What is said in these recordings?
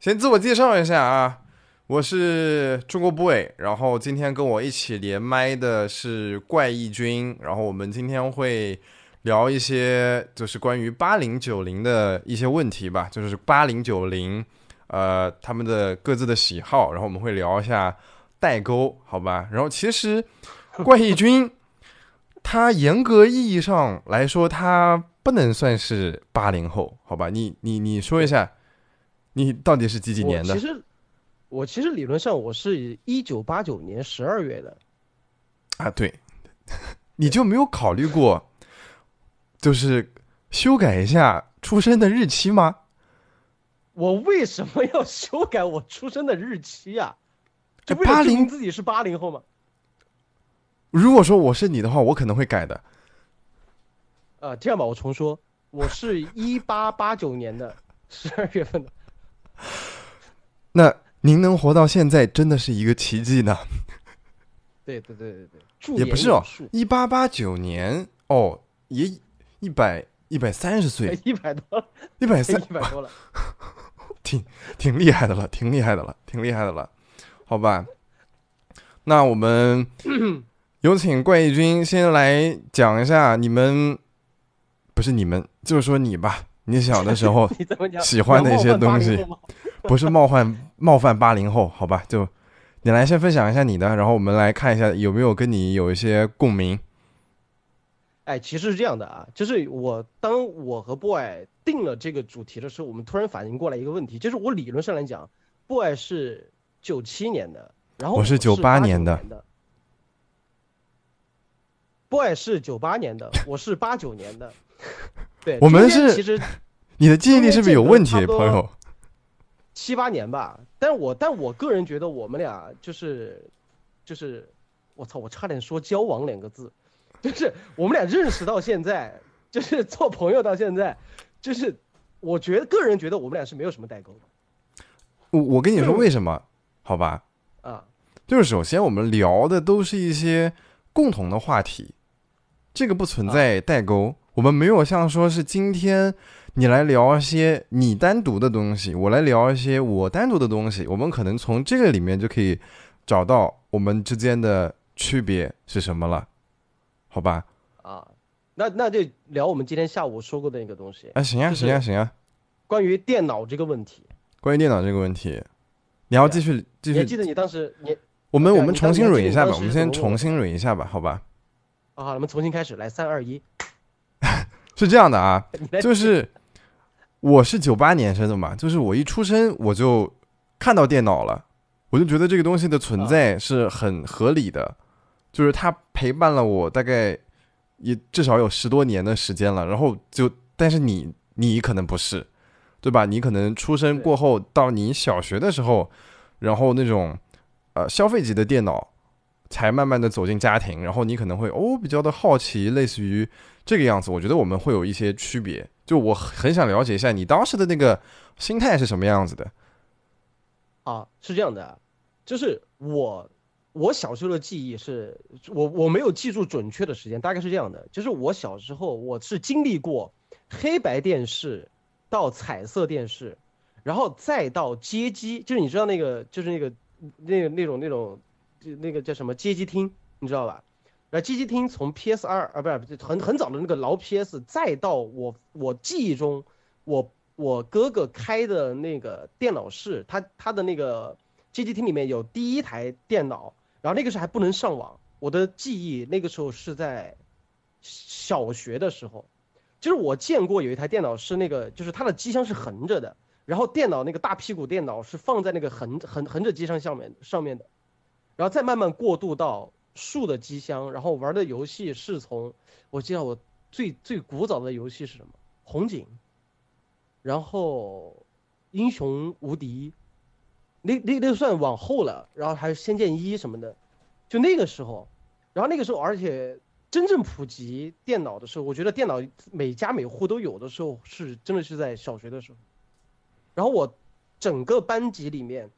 先自我介绍一下啊，我是中国 boy，然后今天跟我一起连麦的是怪异君，然后我们今天会聊一些就是关于八零九零的一些问题吧，就是八零九零呃他们的各自的喜好，然后我们会聊一下代沟，好吧？然后其实怪异君他严格意义上来说，他不能算是八零后，好吧？你你你说一下。你到底是几几年的？其实，我其实理论上我是一九八九年十二月的。啊，对，你就没有考虑过，就是修改一下出生的日期吗？我为什么要修改我出生的日期呀？这八零自己是八零后吗？如果说我是你的话，我可能会改的。呃，这样吧，我重说，我是一八八九年的十二月份的。那您能活到现在，真的是一个奇迹呢。对对对对对，也不是哦，一八八九年哦，也一百一百三十岁，一百多，一百三，一百多了，挺挺厉害的了，挺厉害的了，挺厉害的了，好吧。那我们 有请怪异君先来讲一下你们，不是你们，就是说你吧。你小的时候 喜欢的一些东西，不是冒犯冒犯八零后，好吧？就你来先分享一下你的，然后我们来看一下有没有跟你有一些共鸣。哎，其实是这样的啊，就是我当我和 boy 定了这个主题的时候，我们突然反应过来一个问题，就是我理论上来讲，boy 是九七年的，然后我是九八年的，boy 是九八年的，我是八九年的。对，我们是其实，你的记忆力是不是有问题，朋友？七八年吧，但我但我个人觉得我们俩就是，就是，我操，我差点说交往两个字，就是我们俩认识到现在，就是做朋友到现在，就是我觉得个人觉得我们俩是没有什么代沟的。我我跟你说为什么？好吧，啊，就是首先我们聊的都是一些共同的话题，这个不存在代沟。我们没有像说是今天你来聊一些你单独的东西，我来聊一些我单独的东西，我们可能从这个里面就可以找到我们之间的区别是什么了，好吧？啊，那那就聊我们今天下午说过的那个东西。啊，行呀，行呀，行呀。关于电脑这个问题。关于电脑这个问题，你要继续继续。记得你当时你我们我们重新捋一下吧，我们先重新捋一下吧，好吧？好，我们重新开始，来，三二一。是这样的啊，就是我是九八年生的嘛，就是我一出生我就看到电脑了，我就觉得这个东西的存在是很合理的，就是它陪伴了我大概也至少有十多年的时间了。然后就，但是你你可能不是，对吧？你可能出生过后到你小学的时候，然后那种呃消费级的电脑才慢慢的走进家庭，然后你可能会哦比较的好奇，类似于。这个样子，我觉得我们会有一些区别。就我很想了解一下你当时的那个心态是什么样子的。啊，是这样的，就是我我小时候的记忆是我我没有记住准确的时间，大概是这样的，就是我小时候我是经历过黑白电视到彩色电视，然后再到街机，就是你知道那个就是那个那那种那种那个叫什么街机厅，你知道吧？那街机厅从 PS 二啊，不是很很早的那个老 PS，再到我我记忆中，我我哥哥开的那个电脑室，他他的那个街机厅里面有第一台电脑，然后那个时候还不能上网。我的记忆那个时候是在小学的时候，就是我见过有一台电脑是那个，就是它的机箱是横着的，然后电脑那个大屁股电脑是放在那个横横横着机箱上面上面的，然后再慢慢过渡到。竖的机箱，然后玩的游戏是从，我记得我最最古早的游戏是什么？红警，然后英雄无敌，那那那算往后了，然后还有仙剑一什么的，就那个时候，然后那个时候，而且真正普及电脑的时候，我觉得电脑每家每户都有的时候，是真的是在小学的时候，然后我整个班级里面，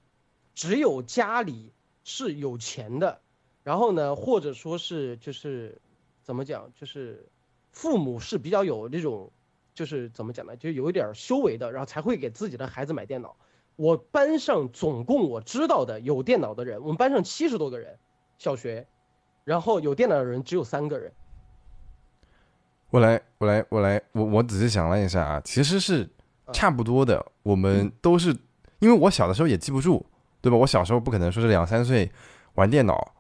只有家里是有钱的。然后呢，或者说是就是，怎么讲，就是父母是比较有那种，就是怎么讲呢，就有一点修为的，然后才会给自己的孩子买电脑。我班上总共我知道的有电脑的人，我们班上七十多个人，小学，然后有电脑的人只有三个人。我来，我来，我来，我我仔细想了一下啊，其实是差不多的。我们都是，因为我小的时候也记不住，对吧？我小时候不可能说是两三岁玩电脑，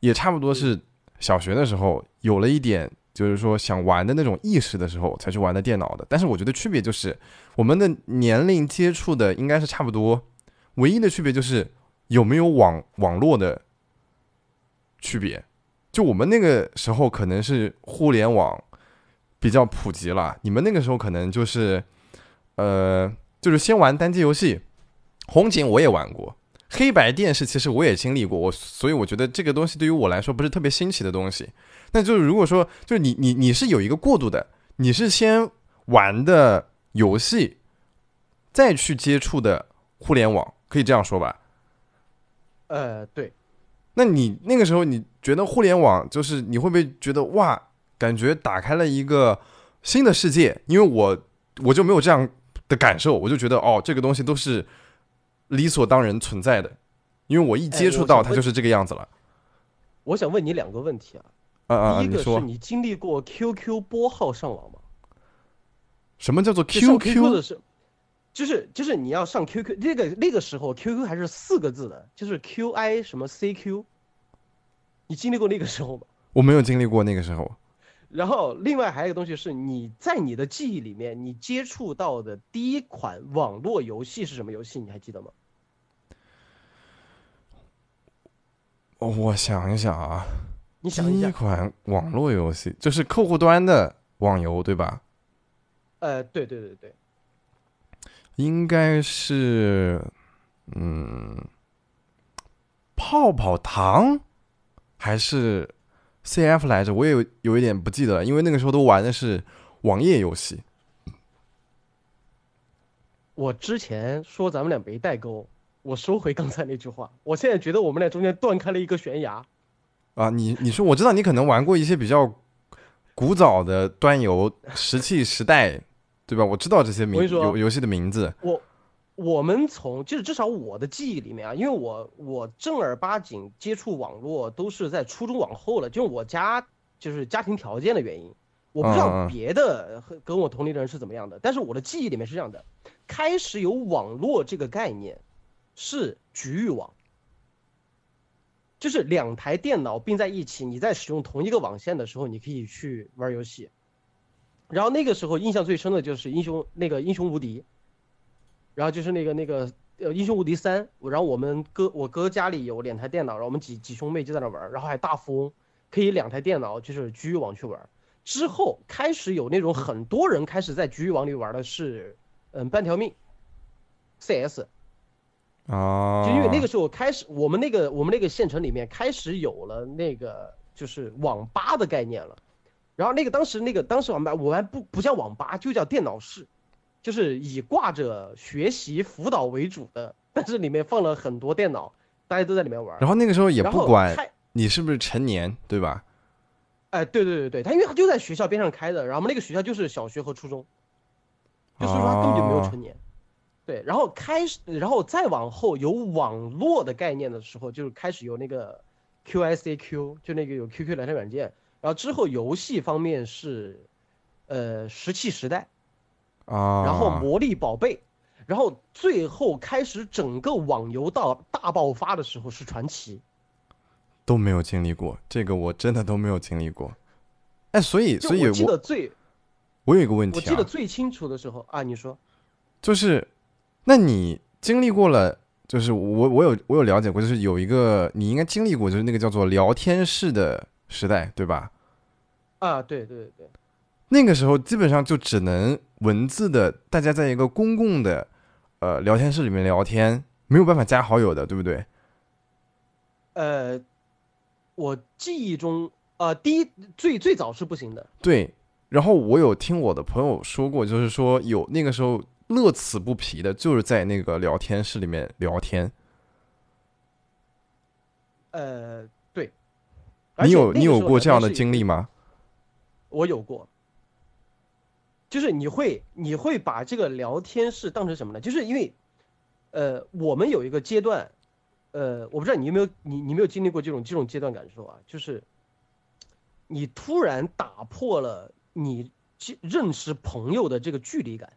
也差不多是小学的时候有了一点，就是说想玩的那种意识的时候才去玩的电脑的。但是我觉得区别就是，我们的年龄接触的应该是差不多，唯一的区别就是有没有网网络的区别。就我们那个时候可能是互联网。比较普及了，你们那个时候可能就是，呃，就是先玩单机游戏，红警我也玩过，黑白电视其实我也经历过，我所以我觉得这个东西对于我来说不是特别新奇的东西。那就是如果说就是你你你是有一个过渡的，你是先玩的游戏，再去接触的互联网，可以这样说吧？呃，对。那你那个时候你觉得互联网就是你会不会觉得哇？感觉打开了一个新的世界，因为我我就没有这样的感受，我就觉得哦，这个东西都是理所当然存在的，因为我一接触到它就是这个样子了。我想问你两个问题啊，啊啊，第一个是你经历过 QQ 拨号上网吗？什么叫做 QQ 的是，就是就是你要上 QQ，那个那个时候 QQ 还是四个字的，就是 QI 什么 CQ，你经历过那个时候吗？我没有经历过那个时候。然后，另外还有一个东西是，你在你的记忆里面，你接触到的第一款网络游戏是什么游戏？你还记得吗？我想一想啊，你想一想，第一款网络游戏就是客户端的网游，对吧？呃，对对对对，应该是，嗯，泡泡糖，还是？C F 来着，我也有有一点不记得了，因为那个时候都玩的是网页游戏。我之前说咱们俩没代沟，我收回刚才那句话。我现在觉得我们俩中间断开了一个悬崖。啊，你你说我知道你可能玩过一些比较古早的端游，石器时代，对吧？我知道这些名游游戏的名字。我。我们从就是至少我的记忆里面啊，因为我我正儿八经接触网络都是在初中往后了，就是我家就是家庭条件的原因，我不知道别的和跟我同龄人是怎么样的，但是我的记忆里面是这样的，开始有网络这个概念，是局域网，就是两台电脑并在一起，你在使用同一个网线的时候，你可以去玩游戏，然后那个时候印象最深的就是英雄那个英雄无敌。然后就是那个那个呃英雄无敌三，然后我们哥我哥家里有两台电脑，然后我们几几兄妹就在那玩，然后还大富翁，可以两台电脑就是局域网去玩。之后开始有那种很多人开始在局域网里玩的是，嗯半条命，CS，啊，就因为那个时候开始我们那个我们那个县城里面开始有了那个就是网吧的概念了，然后那个当时那个当时网吧我们不不叫网吧，就叫电脑室。就是以挂着学习辅导为主的，但是里面放了很多电脑，大家都在里面玩。然后那个时候也不管你是不是成年，对吧？哎，对对对对，他因为他就在学校边上开的，然后我们那个学校就是小学和初中，就所以说他根本就没有成年。对，然后开始，然后再往后有网络的概念的时候，就是开始有那个 QICQ，就那个有 QQ 聊天软件。然后之后游戏方面是，呃，石器时代。啊，然后魔力宝贝，然后最后开始整个网游到大爆发的时候是传奇，都没有经历过这个，我真的都没有经历过。哎，所以所以我记得最，我有一个问题，我记得最清楚的时候啊，你说，就是，那你经历过了，就是我我有我有了解过，就是有一个你应该经历过，就是那个叫做聊天室的时代，对吧？啊，对对对对。那个时候基本上就只能文字的，大家在一个公共的，呃，聊天室里面聊天，没有办法加好友的，对不对？呃，我记忆中，呃，第一最最早是不行的。对，然后我有听我的朋友说过，就是说有那个时候乐此不疲的，就是在那个聊天室里面聊天。呃，对。你有你有过这样的经历吗？我有过。就是你会你会把这个聊天室当成什么呢？就是因为，呃，我们有一个阶段，呃，我不知道你有没有你你没有经历过这种这种阶段感受啊，就是你突然打破了你认识朋友的这个距离感。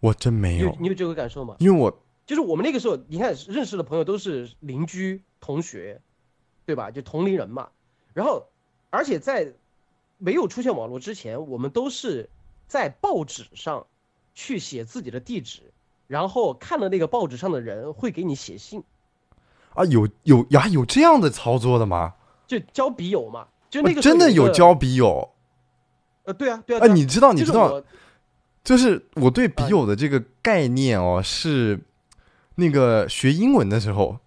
我真没有，你有这个感受吗？因为我就是我们那个时候，你看认识的朋友都是邻居、同学，对吧？就同龄人嘛。然后，而且在没有出现网络之前，我们都是在报纸上去写自己的地址，然后看了那个报纸上的人会给你写信。啊，有有呀，有这样的操作的吗？就交笔友嘛，就那个真的有交笔友。呃，对啊，对啊。啊，你知道，你知道。就是我对笔友的这个概念哦，是那个学英文的时候，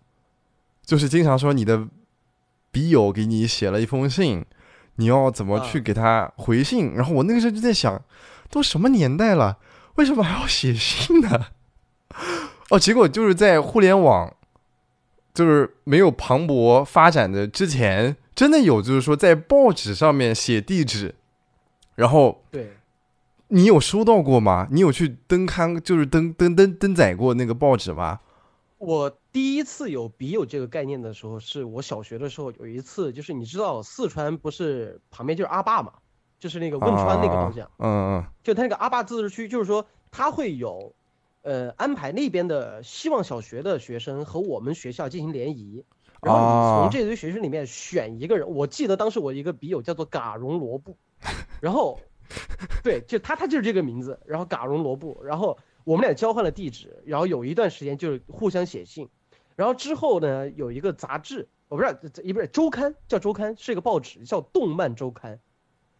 就是经常说你的笔友给你写了一封信，你要怎么去给他回信？然后我那个时候就在想，都什么年代了，为什么还要写信呢？哦，结果就是在互联网就是没有磅礴发展的之前，真的有，就是说在报纸上面写地址，然后对。你有收到过吗？你有去登刊，就是登登登登载过那个报纸吗？我第一次有笔友这个概念的时候，是我小学的时候有一次，就是你知道四川不是旁边就是阿坝嘛，就是那个汶川那个方向，嗯嗯，就他那个阿坝自治区，就是说他会有，呃，安排那边的希望小学的学生和我们学校进行联谊，然后你从这堆学生里面选一个人，我记得当时我一个笔友叫做嘎荣罗布，然后。对，就他，他就是这个名字。然后嘎荣罗布，然后我们俩交换了地址，然后有一段时间就是互相写信。然后之后呢，有一个杂志，我不知道，也不是周刊，叫周刊，是一个报纸，叫《动漫周刊》。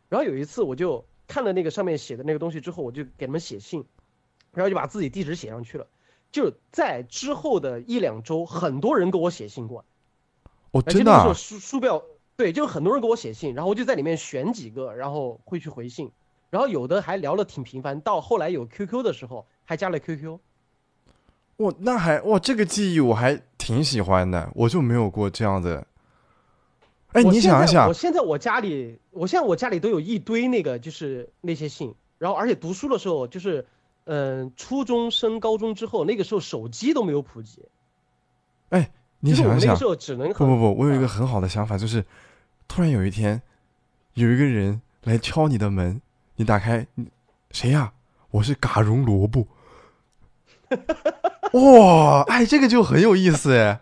然后有一次，我就看了那个上面写的那个东西之后，我就给他们写信，然后就把自己地址写上去了。就在之后的一两周，很多人给我写信过来。哦，真的。书书标。对，就很多人给我写信，然后我就在里面选几个，然后会去回信，然后有的还聊了挺频繁，到后来有 QQ 的时候还加了 QQ。哇，那还哇，这个记忆我还挺喜欢的，我就没有过这样的。哎，你想一想，我现在我家里，我现在我家里都有一堆那个就是那些信，然后而且读书的时候就是，嗯，初中升高中之后，那个时候手机都没有普及。哎，你想一想，不不不，我有一个很好的想法，就是。突然有一天，有一个人来敲你的门，你打开，谁呀？我是嘎荣萝卜。哇，哎，这个就很有意思哎。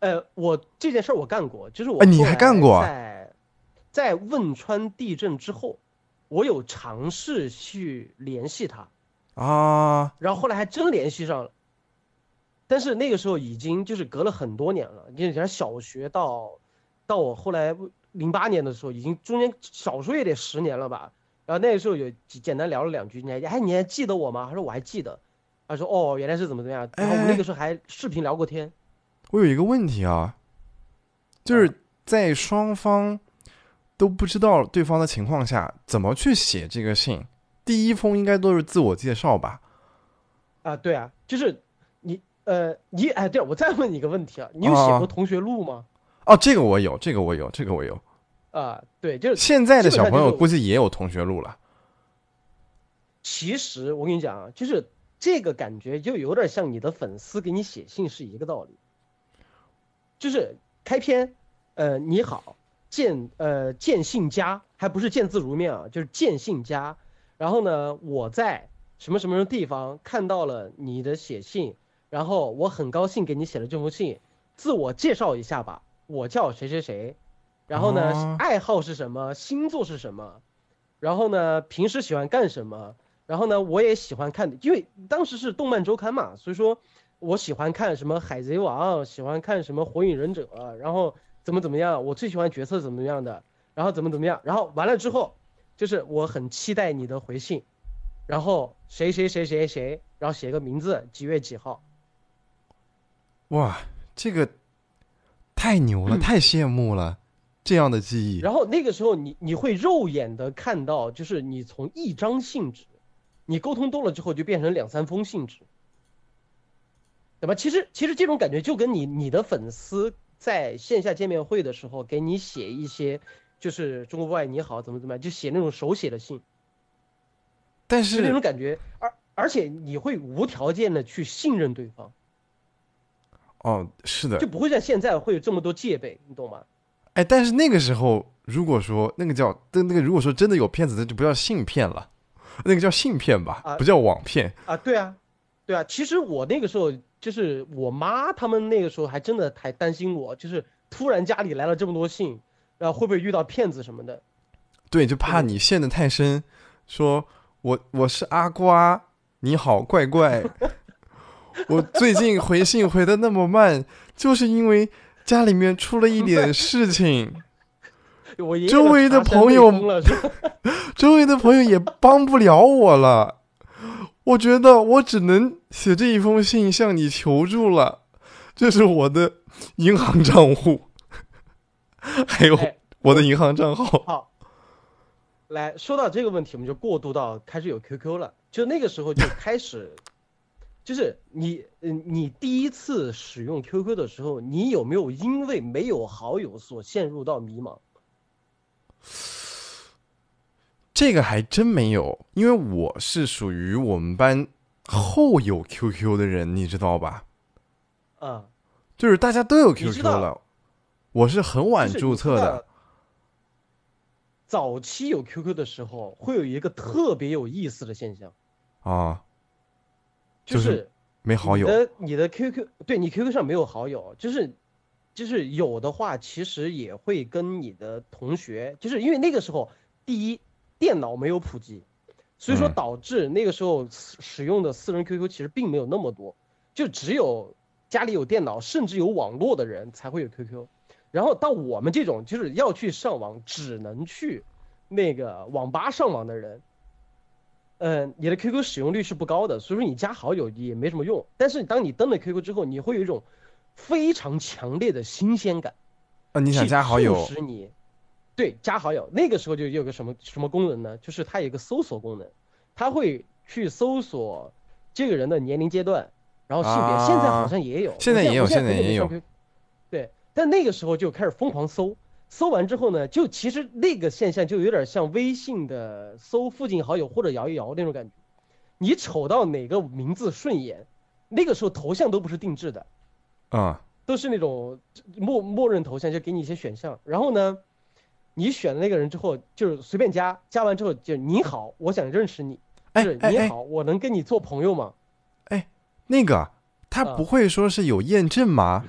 呃，我这件事儿我干过，就是我哎你还干过？在在汶川地震之后，我有尝试去联系他啊，然后后来还真联系上了，但是那个时候已经就是隔了很多年了，你像小学到。到我后来零八年的时候，已经中间少说也得十年了吧。然后那个时候有简单聊了两句，你还哎你还记得我吗？他说我还记得。他说哦原来是怎么怎么样。然后我们那个时候还视频聊过天。我有一个问题啊，就是在双方都不知道对方的情况下，怎么去写这个信？第一封应该都是自我介绍吧？啊对啊，就是你呃你哎对，我再问你一个问题啊，你有写过同学录吗？哦，这个我有，这个我有，这个我有，啊，对，就是现在的小朋友估计也有同学录了。其实我跟你讲啊，就是这个感觉就有点像你的粉丝给你写信是一个道理。就是开篇，呃，你好，见呃见信家，还不是见字如面啊，就是见信家。然后呢，我在什么什么地方看到了你的写信，然后我很高兴给你写了这封信，自我介绍一下吧。我叫谁谁谁，然后呢，爱好是什么，星座是什么，然后呢，平时喜欢干什么，然后呢，我也喜欢看，因为当时是动漫周刊嘛，所以说我喜欢看什么海贼王，喜欢看什么火影忍者，然后怎么怎么样，我最喜欢角色怎么样的，然后怎么怎么样，然后完了之后，就是我很期待你的回信，然后谁谁谁谁谁，然后写个名字，几月几号。哇，这个。太牛了，太羡慕了，这样的记忆。然后那个时候，你你会肉眼的看到，就是你从一张信纸，你沟通多了之后，就变成两三封信纸，对吧？其实其实这种感觉就跟你你的粉丝在线下见面会的时候给你写一些，就是中国不爱你好怎么怎么样，就写那种手写的信。但是那种感觉，而而且你会无条件的去信任对方，哦，是的就，不会像现在会有这么多戒备，你懂吗？哎，但是那个时候，如果说那个叫那那个，如果说真的有骗子，那就不叫信骗了，那个叫信片吧，啊不叫网骗。啊，对啊，对啊。其实我那个时候就是我妈他们那个时候还真的还担心我，就是突然家里来了这么多信，然后会不会遇到骗子什么的？对，就怕你陷得太深，说我我是阿瓜，你好怪怪，我最近回信回的那么慢，就是因为家里面出了一点事情，周围的朋友？周围的朋友也帮不了我了，我觉得我只能写这一封信向你求助了，这是我的银行账户，还有哎我的银行账号。好，来说到这个问题，我们就过渡到开始有 QQ 了。就那个时候就开始，就是你，嗯，你第一次使用 QQ 的时候，你有没有因为没有好友所陷入到迷茫？这个还真没有，因为我是属于我们班后有 QQ 的人，你知道吧？啊、就是大家都有 QQ 了，我是很晚注册的。早期有 QQ 的时候，会有一个特别有意思的现象，啊，就就是是没好友你的你的 QQ，对你 QQ 上没有好友，就是就是有的话，其实也会跟你的同学，就是因为那个时候，第一电脑没有普及，所以说嗯导致那个时候使使用的私人 QQ 其实并没有那么多，就只有家里有电脑甚至有网络的人才会有 QQ。然后到我们这种就是要去上网，只能去那个网吧上网的人，嗯，你的 QQ 使用率是不高的，所以说你加好友也没什么用。但是当你登了 QQ 之后，你会有一种非常强烈的新鲜感，啊，你想加好友促使你对加好友。那个时候就有个什么什么功能呢？就是它有一个搜索功能，它会去搜索这个人的年龄阶段，然后性别。啊现在好像也有，现在也有现在也有对，但那个时候就开始疯狂搜，搜完之后呢，就其实那个现象就有点像微信的搜附近好友或者摇一摇那种感觉。你瞅到哪个名字顺眼，那个时候头像都不是定制的，啊，都是那种默默认头像，就给你一些选项。然后呢，你选了那个人之后，就是随便加，加完之后就你好，我想认识你，就是你好，我能跟你做朋友吗？哎那个他啊不会说是有验证吗？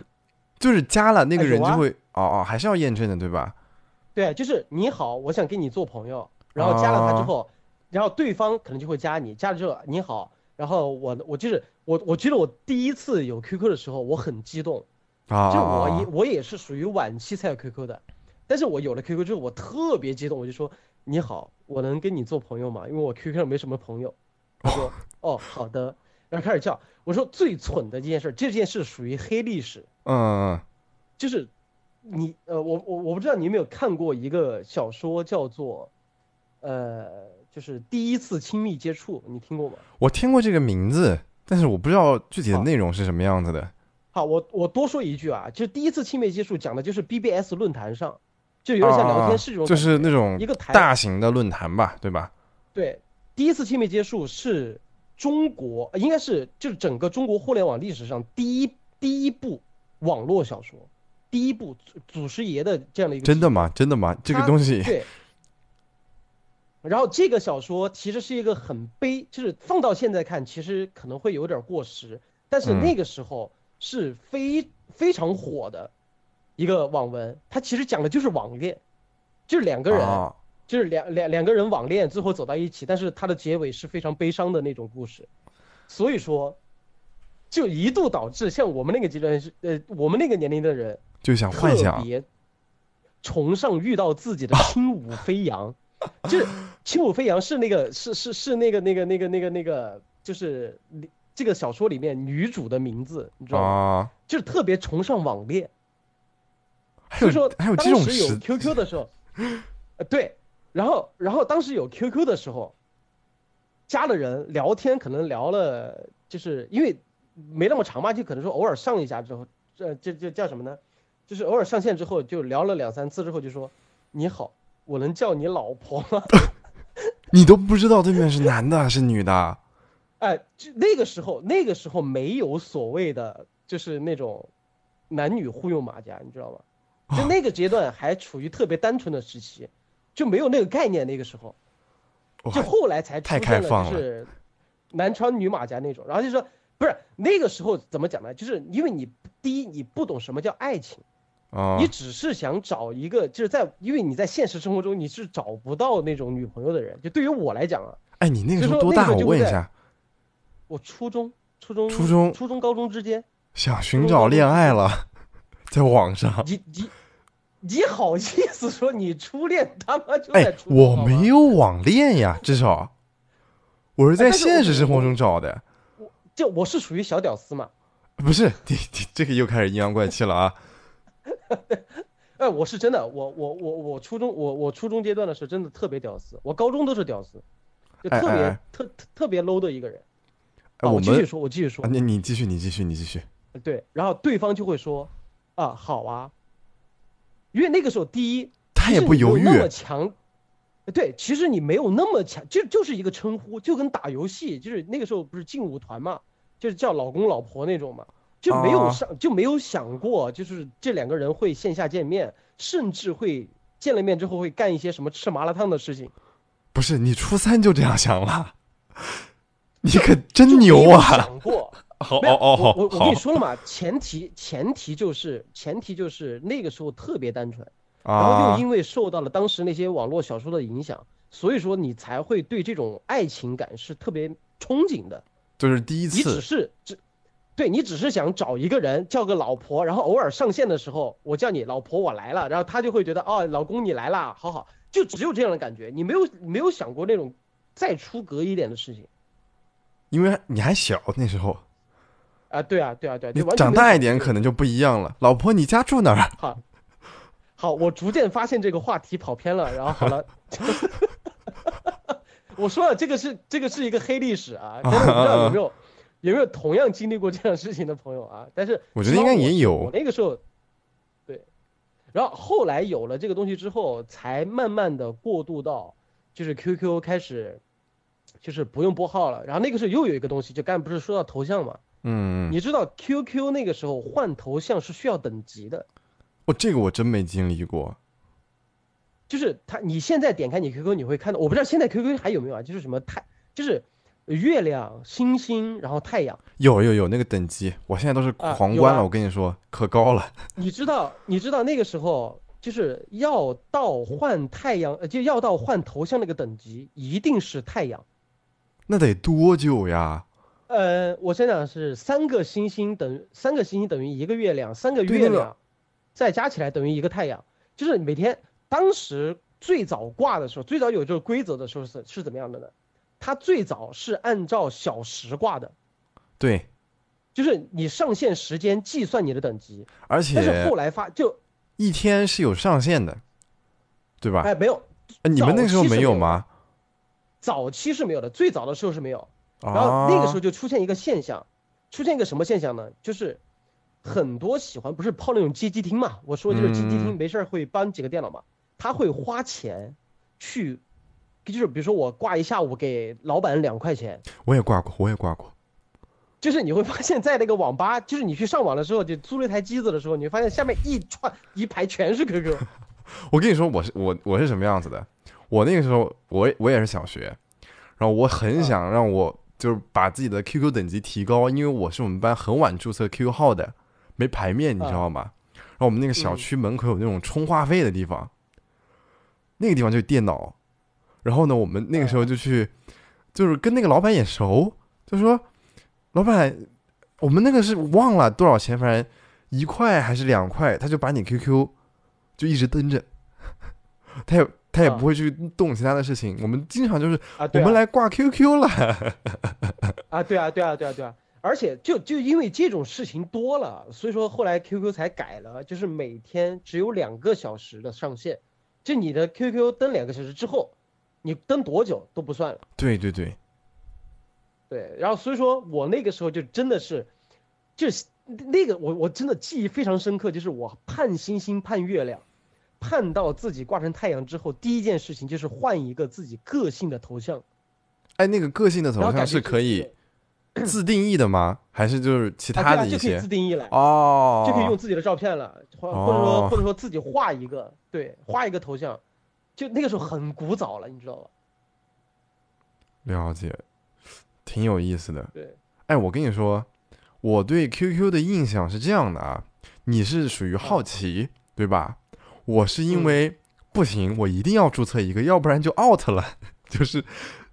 就是加了那个人就会哦哦，还是要验证的对吧？对，就是你好，我想跟你做朋友，然后加了他之哦后，然后对方可能就会加你，加了之后你好，然后我我就是我我记得我第一次有 QQ 的时候，我很激动，啊，就我我也是属于晚期才有 QQ 的，但是我有了 QQ 之后，我特别激动，我就说你好，我能跟你做朋友吗？因为我 QQ 上没什么朋友。他说哦好的，然后开始叫，我说最蠢的这件事，这件事属于黑历史，嗯嗯就是你呃，我我我不知道你有没有看过一个小说叫做，呃，就是第一次亲密接触，你听过吗？我听过这个名字，但是我不知道具体的内容是什么样子的。好，我我多说一句啊，就是第一次亲密接触讲的就是 BBS 论坛上，就有点像聊天室这种啊就，是那种一个台大型的论坛吧，对吧？对，第一次亲密接触是中国，呃应该是就是整个中国互联网历史上第一第一部网络小说，第一部祖祖师爷的这样的一个真的吗？真的吗？这个东西对。然后这个小说其实是一个很悲，就是放到现在看，其实可能会有点过时，但是嗯。那个时候是非非常火的一个网文，它其实讲的就是网恋，就是两个人，啊就是两两两个人网恋，最后走到一起，但是它的结尾是非常悲伤的那种故事，所以说，就一度导致像我们那个阶段是呃我们那个年龄的人就想幻想别崇尚遇到自己的轻舞飞扬，就是轻舞飞扬是那个是是是那个那个那个那个那个就是这个小说里面女主的名字，你知道吗？啊，就是特别崇尚网恋，还所以说还有这种当时有 QQ 的时候，呃对，然后然后当时有 QQ 的时候，加了人聊天，可能聊了，就是因为没那么长嘛，就可能说偶尔上一下之后，这这这叫什么呢？就是偶尔上线之后就聊了两三次之后就说你好，我能叫你老婆吗？你都不知道对面是男的还是女的，哎，就那个时候，那个时候没有所谓的，就是那种男女互用马甲，你知道吗？就那个阶段还处于特别单纯的时期，就没有那个概念。那个时候，就后来才出现了，就是男穿女马甲那种。然后就说，不是那个时候怎么讲呢？就是因为你第一你不懂什么叫爱情，你只是想找一个，就是在因为你在现实生活中你是找不到那种女朋友的人。就对于我来讲啊，哎，你那个时候多大？我问一下。我初中，初中，初中，初中，高中之间，想寻找恋爱了，在网上。你你你好意思说你初恋他妈就在？哎，我没有网恋呀，至少我是在现实生活中找的。我就我是属于小屌丝嘛？不是，你你这个又开始阴阳怪气了啊！哎，我是真的，我我我我初中我我初中阶段的时候真的特别屌丝，我高中都是屌丝，就特别特特别 low 的一个人。我继续说，我继续说。你你继续，你继续，你继续。对，然后对方就会说：“啊，好啊。”因为那个时候，第一，他也不犹豫。那么强，对，其实你没有那么强，就就是一个称呼，就跟打游戏，就是那个时候不是劲舞团嘛，就是叫老公老婆那种嘛，就没有上就没有想过，就是这两个人会线下见面，甚至会见了面之后会干一些什么吃麻辣烫的事情。不是你初三就这样想了？你可真牛啊！想过，好哦哦好，我我跟你说了嘛，前提前提就是前提就是那个时候特别单纯，然后又因为受到了当时那些网络小说的影响，所以说你才会对这种爱情感是特别憧憬的。就是第一次，你只是只，对你只是想找一个人叫个老婆，然后偶尔上线的时候我叫你老婆我来了，然后他就会觉得哦老公你来了，好好，就只有这样的感觉，你没有没有想过那种再出格一点的事情。因为你还小那时候，啊，对啊，对啊，对，你长大一点可能就不一样了。老婆，你家住哪儿？好，好，我逐渐发现这个话题跑偏了。然后好了，我说了，这个是这个是一个黑历史啊，不知道有没有 有没有同样经历过这样事情的朋友啊？但是我觉得应该也有。那个时候，对，然后后来有了这个东西之后，才慢慢的过渡到就是 QQ 开始。就是不用拨号了，然后那个时候又有一个东西，就刚才不是说到头像嘛？嗯，你知道 QQ 那个时候换头像是需要等级的。哦这个我真没经历过。就是他，你现在点开你 QQ，你会看到，我不知道现在 QQ 还有没有啊？就是什么太，就是月亮、星星，然后太阳。有有有那个等级，我现在都是皇冠了，我跟你说可高了。你知道，你知道那个时候。就是要到换太阳，呃，就要到换头像那个等级，一定是太阳。那得多久呀？呃，我想想是三个星星等三个星星等于一个月亮，三个月亮再加起来等于一个太阳。就是每天，当时最早挂的时候，最早有这个规则的时候是是怎么样的呢？它最早是按照小时挂的。对，就是你上线时间计算你的等级，而且但是后来发就。一天是有上限的，对吧？哎，没有，你们那时候没有吗？早期是没有的，最早的时候是没有。然后那个时候就出现一个现象，出现一个什么现象呢？就是很多喜欢不是泡那种街机厅嘛？我说就是街机厅，没事会搬几个电脑嘛？他会花钱去，就是比如说我挂一下午给老板两块钱。我也挂过，我也挂过。就是你会发现在那个网吧，就是你去上网的时候，就租了一台机子的时候，你会发现下面一串一排全是 QQ。我跟你说，我是我我是什么样子的？我那个时候，我我也是小学，然后我很想让我就是把自己的 QQ 等级提高，因为我是我们班很晚注册 QQ 号的，没牌面，你知道吗？然后我们那个小区门口有那种充话费的地方，那个地方就是电脑。然后呢，我们那个时候就去，就是跟那个老板眼熟，就说。老板，我们那个是忘了多少钱，反正一块还是两块，他就把你 QQ 就一直登着，他也他也不会去动其他的事情。我们经常就是啊，我们来挂 QQ 了。啊，对啊，对啊，对啊，对啊，而且就就因为这种事情多了，所以说后来 QQ 才改了，就是每天只有两个小时的上限，就你的 QQ 登两个小时之后，你登多久都不算了。对对对。对，然后所以说我那个时候就真的是，就是那个我我真的记忆非常深刻，就是我盼星星盼月亮，盼到自己挂成太阳之后，第一件事情就是换一个自己个性的头像。哎，那个个性的头像是可以自定义的吗？还是就是其他的一就可以些自？定义了，哦，就可以用自己的照片了，或或者哦说或者说自己画一个，对，画一个头像，就那个时候很古早了，你知道吧？了解，挺有意思的。对，哎，我跟你说，我对 QQ 的印象是这样的啊，你是属于好奇，对吧？我是因嗯为不行，我一定要注册一个，要不然就 out 了，就是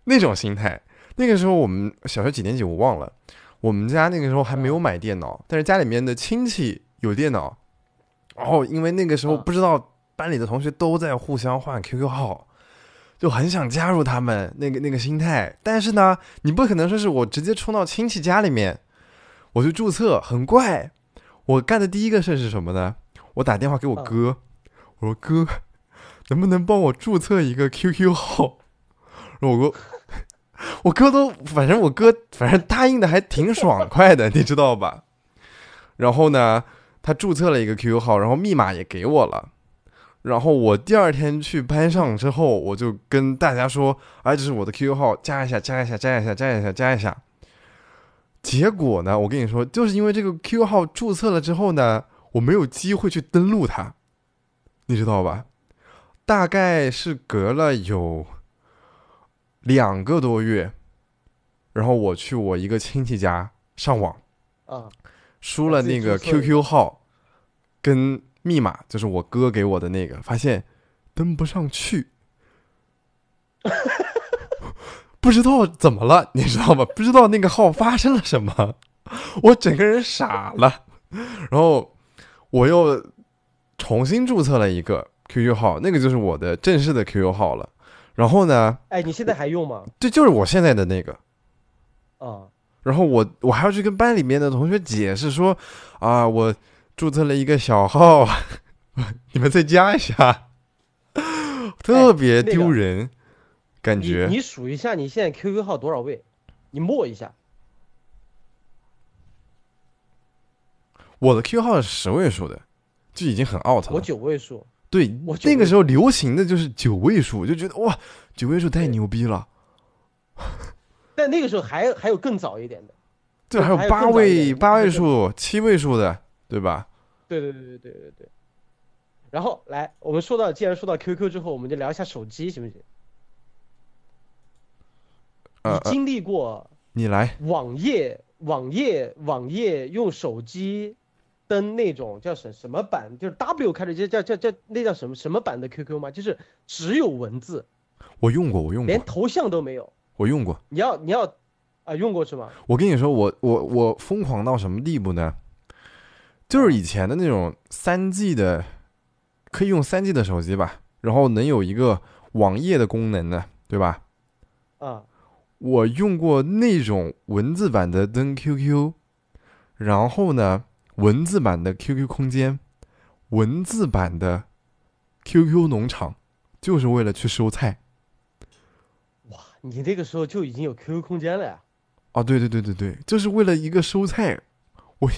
那种心态。那个时候我们小学几年级我忘了，我们家那个时候还没有买电脑，但是家里面的亲戚有电脑，然后因为那个时候啊不知道班里的同学都在互相换 QQ 号。就很想加入他们那个那个心态，但是呢，你不可能说是我直接冲到亲戚家里面，我去注册，很怪。我干的第一个事是什么呢？我打电话给我哥，我说哥，能不能帮我注册一个 QQ 号？我哥，我哥都，反正我哥反正答应的还挺爽快的，你知道吧？然后呢，他注册了一个 QQ 号，然后密码也给我了。然后我第二天去班上之后，我就跟大家说：“哎，这是我的 QQ 号，加一下，加一下，加一下，加一下，加一下。”结果呢，我跟你说，就是因为这个 QQ 号注册了之后呢，我没有机会去登录它，你知道吧？大概是隔了有两个多月，然后我去我一个亲戚家上网，啊，输了那个 QQ 号跟密码，就是我哥给我的那个，发现登不上去，不知道怎么了，你知道吗？不知道那个号发生了什么，我整个人傻了，然后我又重新注册了一个 QQ 号，那个就是我的正式的 QQ 号了。然后呢，哎，你现在还用吗？这就是我现在的那个。啊，然后我我还要去跟班里面的同学解释说，啊，我注册了一个小号，你们再加一下，特别那个丢人，感觉。你数一下你现在 QQ 号多少位？你默一下。我的 QQ 号是十位数的，就已经很 out 了我。九位数，对我，那个时候流行的就是九位数，就觉得哇，九位数太牛逼了。但那个时候还还有更早一点的。对，还有八位、八位数、七位数的，对吧？对对对对对对对。然后来，我们说到，既然说到 QQ 之后，我们就聊一下手机，行不行？你经历过你来，网页、网页、网页用手机登那种叫什什么版，就是 W 开始，叫叫叫叫那叫什么什么版的 QQ 吗？就是只有文字，我用过，我用过，连头像都没有。我用过。你要你要啊，用过是吗？我跟你说，我我我疯狂到什么地步呢？就是以前的那种三 G 的，可以用三 G 的手机吧，然后能有一个网页的功能的，对吧？啊，我用过那种文字版的登 QQ，然后呢，文字版的 QQ 空间，文字版的 QQ 农场，就是为了去收菜。哇，你那个时候就已经有 QQ 空间了呀？啊，对对对对对，就是为了一个收菜，我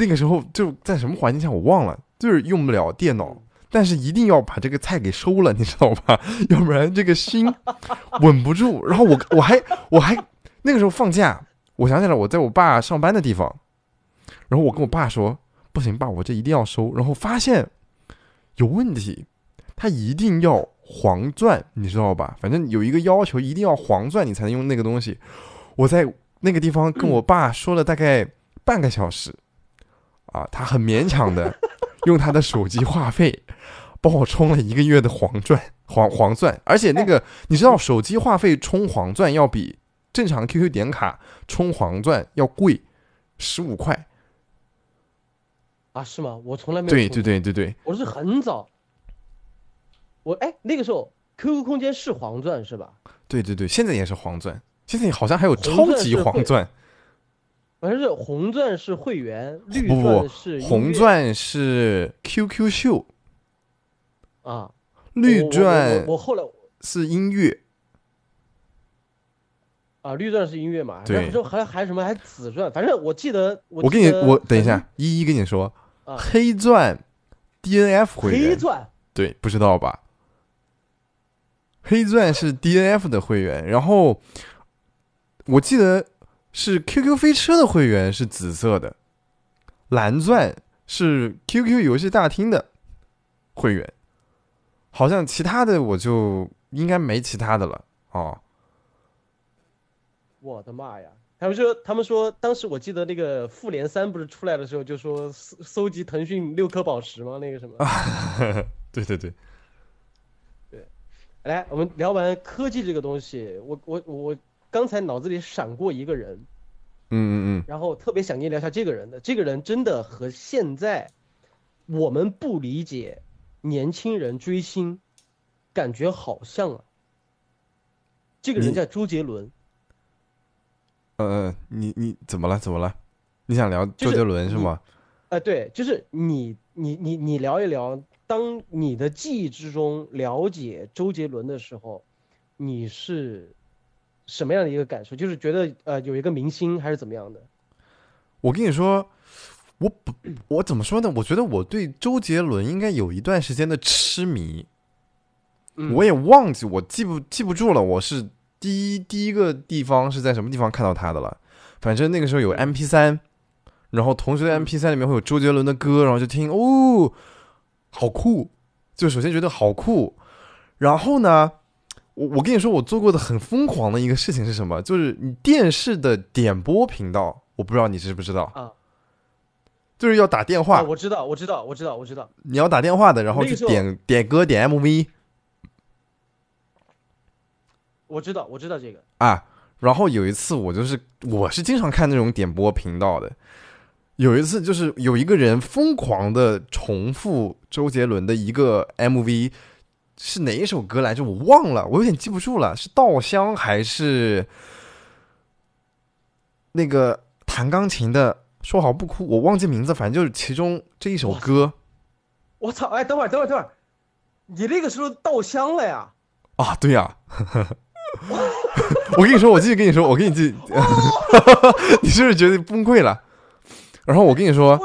那个时候就在什么环境下我忘了，就是用不了电脑，但是一定要把这个菜给收了，你知道吧？要不然这个心 稳不住。然后我我还我还那个时候放假，我想起来我在我爸上班的地方，然后我跟我爸说，不行，爸，我这一定要收。然后发现有问题，他一定要黄钻，你知道吧？反正有一个要求，一定要黄钻，你才能用那个东西。我在那个地方跟我 爸说了大概半个小时，啊，他很勉强的用他的手机话费帮我充了一个月的黄钻，黄黄钻，而且那个你知道，手机话费充黄钻要比正常 QQ 点卡充黄钻要贵十五块。啊，是吗？我从来没有。对对，对对对，我是很早。我哎，那个时候 QQ 空间是黄钻是吧？对对对，现在也是黄钻，现在好像还有超级钻黄钻，反正是红钻是会员，绿钻是音红钻是 QQ 秀，啊，绿钻我我后来是音乐。啊，绿钻是音乐嘛，对然后还还什么还紫钻，反正我记得我我跟你我等一下，一一跟你说，啊黑钻 DNF 会员，黑钻对，不知道吧？黑钻是 DNF 的会员，然后我记得是 QQ 飞车的会员是紫色的，蓝钻是 QQ 游戏大厅的会员，好像其他的我就应该没其他的了哦。我的妈呀！他们说，他们说，当时我记得那个复联三不是出来的时候，就说搜搜集腾讯六颗宝石吗？那个什么？对对对，对。来，我们聊完科技这个东西，我我我刚才脑子里闪过一个人，嗯嗯嗯，然后特别想跟你聊一下这个人的。这个人真的和现在我们不理解年轻人追星感觉好像啊。这个人叫周杰伦。呃，你你怎么了？怎么了？你想聊周杰伦是吗？呃，对，就是你你你你聊一聊，当你的记忆之中了解周杰伦的时候，你是什么样的一个感受？就是觉得呃有一个明星还是怎么样的？我跟你说，我不我怎么说呢？我觉得我对周杰伦应该有一段时间的痴迷，我也忘记我记不记不住了，我是。第一第一个地方是在什么地方看到他的了？反正那个时候有 M P 三，然后同学的 M P 三里面会有周杰伦的歌，然后就听哦，好酷！就首先觉得好酷，然后呢，我我跟你说，我做过的很疯狂的一个事情是什么？就是你电视的点播频道，我不知道你知不知道啊？就是要打电话，我知道，我知道，我知道，我知道，你要打电话的，然后去点点歌点 M V。我知道，我知道这个啊。然后有一次，我就是我是经常看那种点播频道的。有一次，就是有一个人疯狂的重复周杰伦的一个 MV，是哪一首歌来着？我忘了，我有点记不住了，是《稻香》还是那个弹钢琴的《说好不哭》？我忘记名字，反正就是其中这一首歌。我操！哎，等会儿，等会儿，等会儿，你那个时候《稻香》了呀？啊，对呀。我跟你说，我继续跟你说，我跟你继，你是不是觉得崩溃了？然后我跟你说，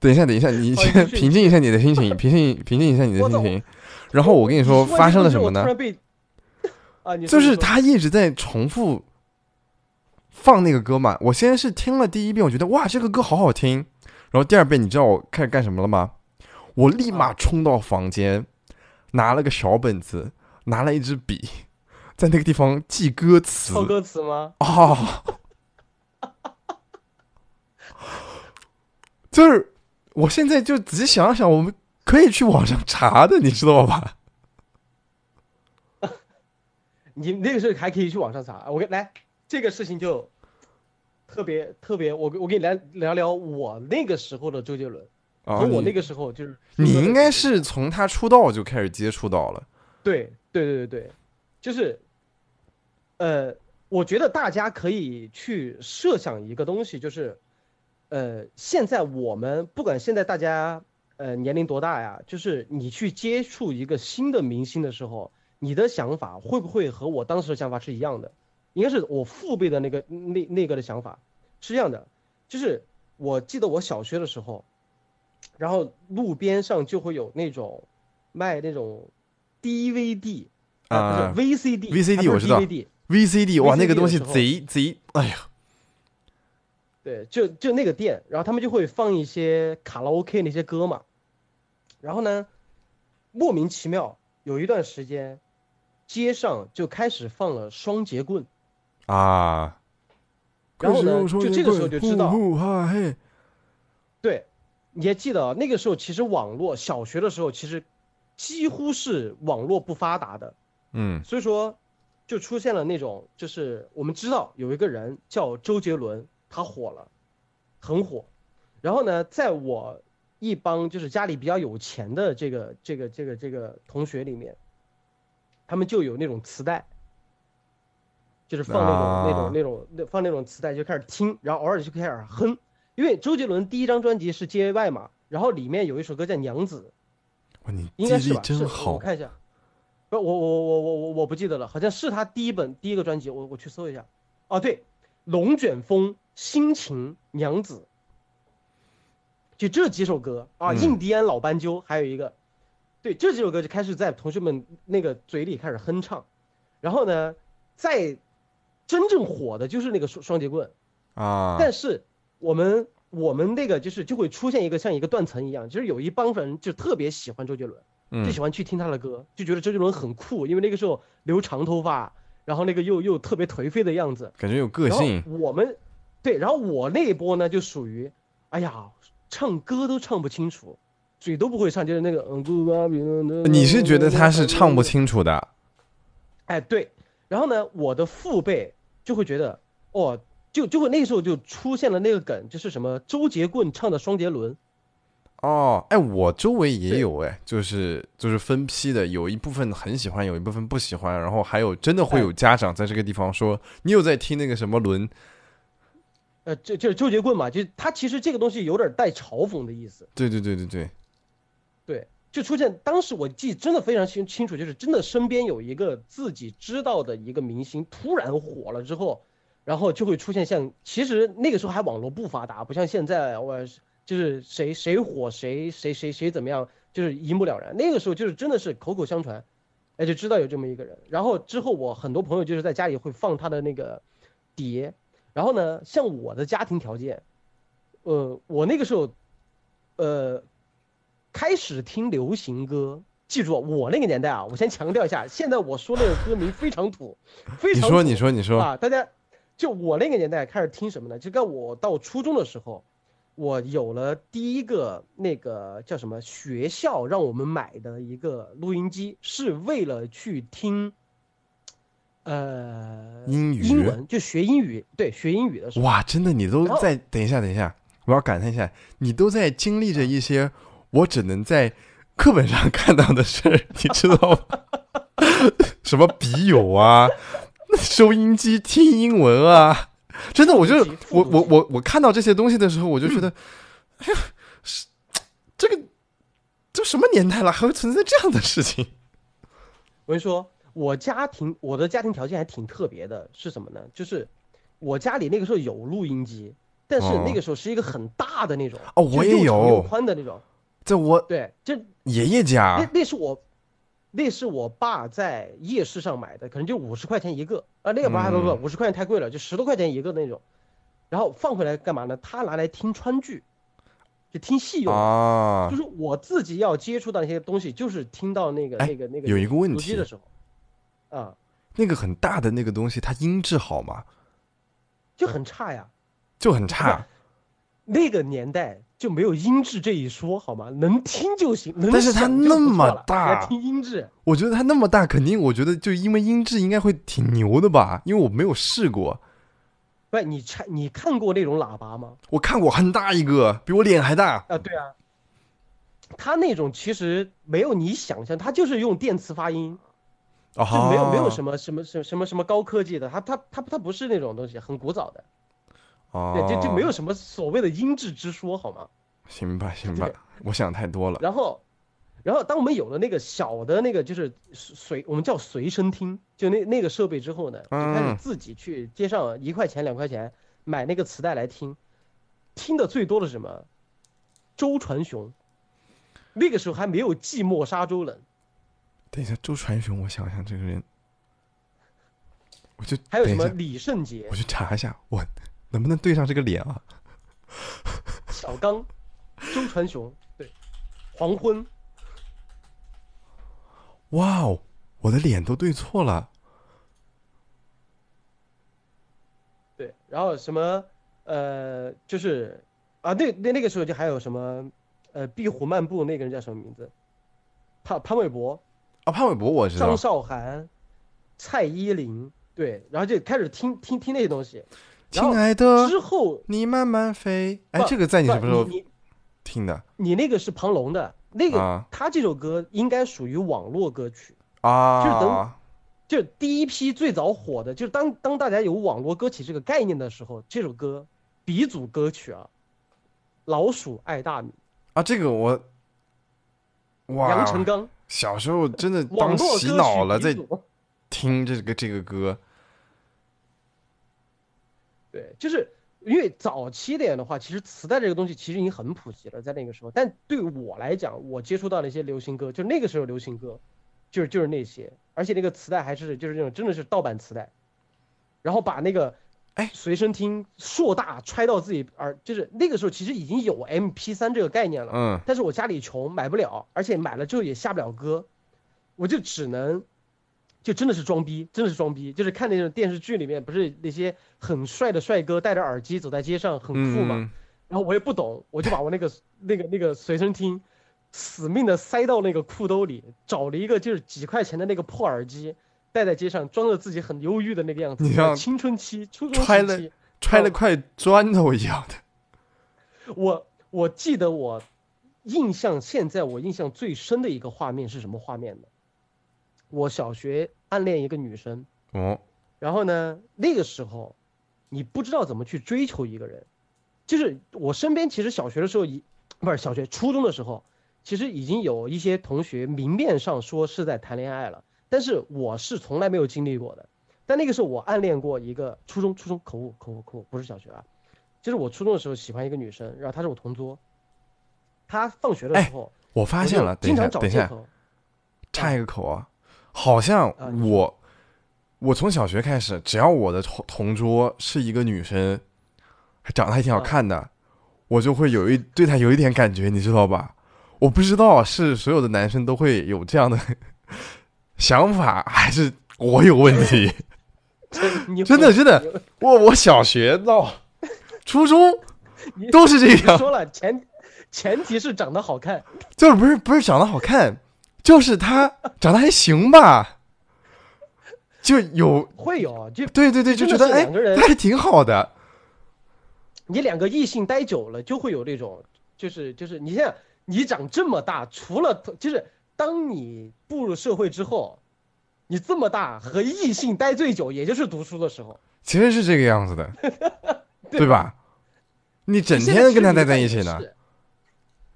等一下，等一下，你先 平静一下你的心情，平静平静一下你的心情。然后我跟你说发生了什么呢？就是他一直在重复放那个歌嘛。我先是听了第一遍，我觉得哇，这个歌好好听。然后第二遍，你知道我开始干什么了吗？我立马冲到房间，拿了个小本子。拿了一支笔，在那个地方记歌词。抄歌词吗？啊，就是我现在就仔细想想，我们可以去网上查的，你知道吧？你那个时候还可以去网上查。我来这个事情就特别特别，我我跟你来聊聊我那个时候的周杰伦。啊，我那个时候就是你应该是从他出道就开始接触到了。对。对对对对，就是，呃，我觉得大家可以去设想一个东西，就是，呃，现在我们不管现在大家呃年龄多大呀，就是你去接触一个新的明星的时候，你的想法会不会和我当时的想法是一样的？应该是我父辈的那个那那个的想法是这样的，就是我记得我小学的时候，然后路边上就会有那种卖那种。DVD 啊，不是 VCD，VCD 我知道，VCD 哇，那个东西贼贼，哎呀，对，就就那个店，然后他们就会放一些卡拉 OK 那些歌嘛，然后呢，莫名其妙有一段时间，街上就开始放了双节棍。啊，然后呢，就这个时候就知道，对，你还记得那个时候其实网络小学的时候其实。几乎是网络不发达的，嗯，所以说就出现了那种，就是我们知道有一个人叫周杰伦，他火了，很火。然后呢，在我一帮就是家里比较有钱的这个这个这个这个同学里面，他们就有那种磁带，就是放那种那种那种那放那种磁带就开始听，然后偶尔就开始哼，因为周杰伦第一张专辑是 J.Y 嘛，然后里面有一首歌叫《娘子》。应该是吧？是，我看一下。不，我我我我我我不记得了，好像是他第一本第一个专辑，我我去搜一下。哦，对，《龙卷风》《心情》《娘子》，就这几首歌啊，《印第安老斑鸠》还有一个，对，这几首歌就开始在同学们那个嘴里开始哼唱。然后呢，在真正火的就是那个双双截棍，啊，但是我们我们那个就是就会出现一个像一个断层一样，就是有一帮人就特别喜欢周杰伦，就嗯喜欢去听他的歌，就觉得周杰伦很酷，因为那个时候留长头发，然后那个又又特别颓废的样子，感觉有个性，我们对，然后我那一波呢就属于，哎呀，唱歌都唱不清楚，嘴都不会唱，就是那个嗯你是觉得他是唱不？清楚的？哎，对。然后呢，我的父辈就会觉得，哦，就就会那时候就出现了那个梗，就是什么周杰棍唱的双杰轮，哦，哎，我周围也有哎，就是就是分批的，有一部分很喜欢，有一部分不喜欢，然后还有真的会哎有家长在这个地方说，你有在听那个什么轮？呃，就就是周杰棍嘛，就他其实这个东西有点带嘲讽的意思。对对对对对，对，就出现当时我记真的非常清清楚，就是真的身边有一个自己知道的一个明星突然火了之后，然后就会出现像其实那个时候还网络不发达，不像现在我就是谁谁火谁谁谁谁怎么样，就是一目了然。那个时候就是真的是口口相传，哎就知道有这么一个人。然后之后我很多朋友就是在家里会放他的那个碟，然后呢，像我的家庭条件，呃，我那个时候，呃。开始听流行歌，记住我那个年代啊，我先强调一下，现在我说那个歌名非常土，非常你说土你说你说，啊，大家就我那个年代开始听什么呢？就跟我到初中的时候，我有了第一个那个叫什么学校让我们买的一个录音机，是为了去听，呃，英语？英文就学英语，对，学英语的时候，哇，真的你都在等一下等一下，我要感叹一下，你都在经历着一些我只能在课本上看到的事儿，你知道吗？什么笔友啊，收音机听英文啊，真的，我就我我我我看到这些东西的时候，我就觉得，哎呀，是这个都什么年代了，还会存在这样的事情？我跟你说，我家庭我的家庭条件还挺特别的，是什么呢？就是我家里那个时候有录音机，但是哦那个时候是一个很大的那种，哦我也有宽的那种。这我对，这爷爷家，那那是我，那是我爸在夜市上买的，可能就五十块钱一个啊，那个不还不不，嗯五十块钱太贵了，就十多块钱一个那种。然后放回来干嘛呢？他拿来听川剧，就听戏用的。啊就，是我自己要接触到那些东西，就是听到那个哎那个那个有一个问题的时候，啊，那个很大的那个东西，它音质好吗？就很差呀。就很差。那个年代就没有音质这一说，好吗？能听就行，能但是它那么大还听音质，我觉得它那么大，肯定我觉得就因为音质应该会挺牛的吧，因为我没有试过。不，你看你看过那种喇叭吗？我看过很大一个，比我脸还大。啊，对啊，它那种其实没有你想象，它就是用电磁发音，啊，就没有没有什么么什么什么什么什么高科技的，它它它它不是那种东西，很古早的，哦，对，就就没有什么所谓的音质之说，好吗？行吧行吧，我想太多了。然后，然后当我们有了那个小的那个就是随我们叫随身听，就那那个设备之后呢，就开始嗯自己去街上一块钱两块钱买那个磁带来听，听的最多的是什么？周传雄，那个时候还没有寂寞沙洲冷，等一下，周传雄，我想想这个人，我就还有什么李圣杰我、去查一下，我能不能对上这个脸啊？小刚、周传雄，对，黄昏，哇哦，我的脸都对错了。对，然后什么呃，就是啊，那那那个时候就还有什么呃，壁虎漫步那个人叫什么名字？潘潘玮柏。啊，潘玮柏我知道张，韶涵、蔡依林，对，然后就开始听听听那些东西。亲爱的，之后，你慢慢飞。哎，这个在你什么时候听的你那个是庞龙的，那个、啊他这首歌应该属于网络歌曲，啊？就是等就第一批最早火的，就是当当大家有网络歌曲这个概念的时候，这首歌鼻祖歌曲啊，老鼠爱大米，啊，这个我哇，杨成刚，小时候真的当洗脑了，在。听这个这个歌。对，就是因为早期点的话，其实磁带这个东西其实已经很普及了，在那个时候。但对我来讲，我接触到的一些流行歌，就那个时候流行歌，就是就是那些，而且那个磁带还是就是那种真的是盗版磁带，然后把那个哎随身听硕大揣到自己耳，就是那个时候其实已经有 MP 三这个概念了，嗯但是我家里穷买不了，而且买了之后也下不了歌，我就只能。就真的是装逼，真的是装逼，就是看那种电视剧里面，不是那些很帅的帅哥戴着耳机走在街上，很酷嘛。嗯，然后我也不懂，我就把我那个那个那个随身听，死命的塞到那个裤兜里，找了一个就是几块钱的那个破耳机，戴在街上，装着自己很忧郁的那个样子。你像青春期、初中揣了揣了块砖头一样的。我我记得我印象现在我印象最深的一个画面是什么画面呢？我小学暗恋一个女生，哦，然后呢，那个时候，你不知道怎么去追求一个人，就是我身边其实小学的时候已，不是小学初中的时候，其实已经有一些同学明面上说是在谈恋爱了，但是我是从来没有经历过的。但那个时候我暗恋过一个初中，初中口误口误口误，不是小学啊，就是我初中的时候喜欢一个女生，然后她是我同桌，她放学的时候，我发现了，等一下，经常找等一下，借口，插一个口啊，好像啊我我从小学开始，只要我的同同桌是一个女生，长得还挺好啊看的，我就会有一对她有一点感觉，你知道吧？我不知道是所有的男生都会有这样的想法，还是我有问题。真的真的，我我小学到初中都是这你样，说了前前提是长得好看。就是不是不是长得好看，就是他长得还行吧，就有会有，就对对对，就觉得哎他还挺好的，你两个异性待久了，就会有这种，就是就是你像你长这么大，除了就是当你步入社会之后，你这么大和异性待最久，也就是读书的时候，其实是这个样子的，对吧？你整天跟他待在一起呢，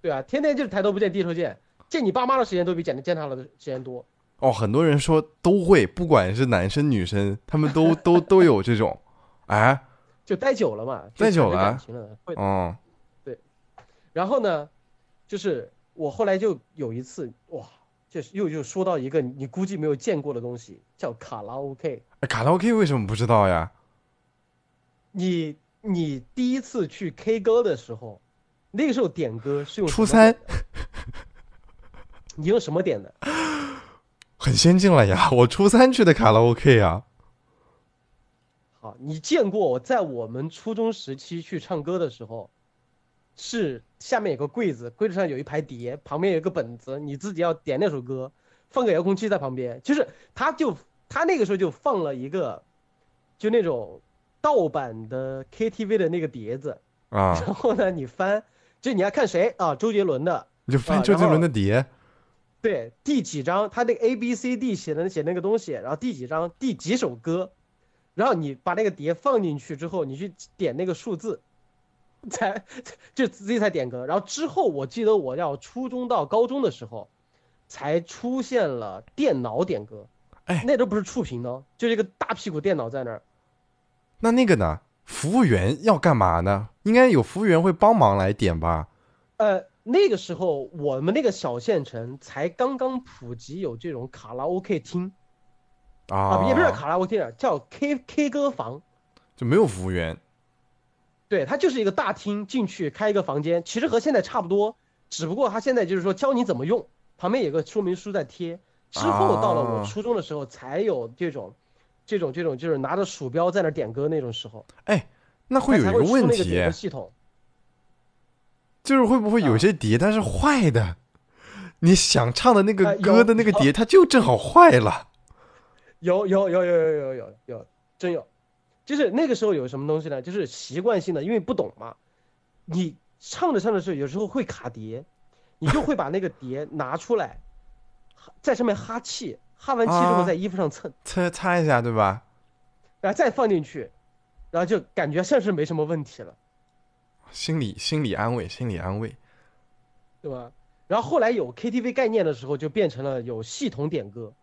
对啊，天天就是抬头不见低头见，见你爸妈的时间都比见见他的时间多。哦，很多人说都会，不管是男生女生，他们都 都都有这种，哎，就待久了嘛，待久了了，会的。哦，然后呢，就是我后来就有一次，哇，就是又又说到一个你估计没有见过的东西，叫卡拉 OK。哎卡拉 OK 为什么不知道呀？你你第一次去 K 歌的时候，那个时候点歌是用初三，你用什么点的？很先进了呀，我初三去的卡拉 OK 啊，好，你见过我在我们初中时期去唱歌的时候，是下面有个柜子，柜子上有一排碟，旁边有一个本子，你自己要点那首歌，放个遥控器在旁边，就是他就他那个时候就放了一个，就那种盗版的 KTV 的那个碟子，啊，然后呢你翻，就你要看谁啊，周杰伦的，你就翻啊周杰伦的碟，对，第几章，他那个 A B C D 写的写那个东西，然后第几章第几首歌，然后你把那个碟放进去之后，你去点那个数字，才就自己才点歌。然后之后我记得我要初中到高中的时候，才出现了电脑点歌，哎那都不是触屏的，就是一个大屁股电脑在那儿。那那个呢？服务员要干嘛呢？应该有服务员会帮忙来点吧？呃，那个时候我们那个小县城才刚刚普及有这种卡拉 OK 厅啊啊，，也不是卡拉 OK 厅，叫 K K 歌房。就没有服务员对，它就是一个大厅，进去开一个房间，其实和现在差不多，只不过它现在就是说教你怎么用，旁边有个说明书在贴。之后到了我啊初中的时候，才有这种，这种这种就是拿着鼠标在那点歌那种时候，哎，那会有一个问题，系统。就是会不会有啊些碟它是坏的？你想唱的那个歌的那个碟，它就正好坏了。有有有有有有有有，真有，就是那个时候有什么东西呢？就是习惯性的，因为不懂嘛，你唱着唱着时候有时候会卡碟，你就会把那个碟拿出来，在上面哈气，哈完气之后啊在衣服上蹭。擦擦一下，对吧？然后再放进去，然后就感觉像是没什么问题了，心理心理安慰，心理安慰。对吧？然后后来有 KTV 概念的时候，就变成了有系统点歌，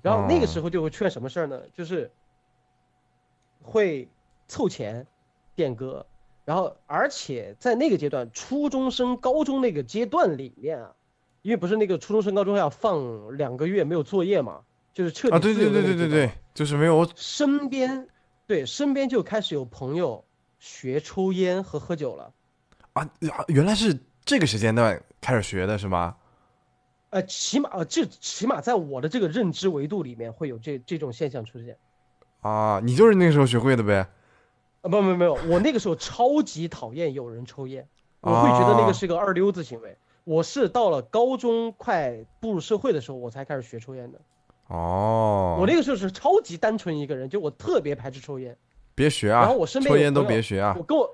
然后那个哦时候就会出现什么事儿呢？就是会凑钱点歌，然后而且在那个阶段，初中升高中那个阶段里面啊，因为不是那个初中升高中要放两个月没有作业嘛，就是彻底啊，对对对对对对，就是没有身边，对，身边就开始有朋友学抽烟和喝酒了。啊，原来是这个时间段开始学的是吗？呃，起码呃，这起码在我的这个认知维度里面会有这这种现象出现。啊，你就是那个时候学会的呗？啊，不不没有，我那个时候超级讨厌有人抽烟，我会觉得那个是个二流子行为。我是到了高中快步入社会的时候，我才开始学抽烟的。哦，我那个时候是超级单纯一个人，就我特别排斥抽烟。别学啊！然后我身边抽烟都别学啊我！跟我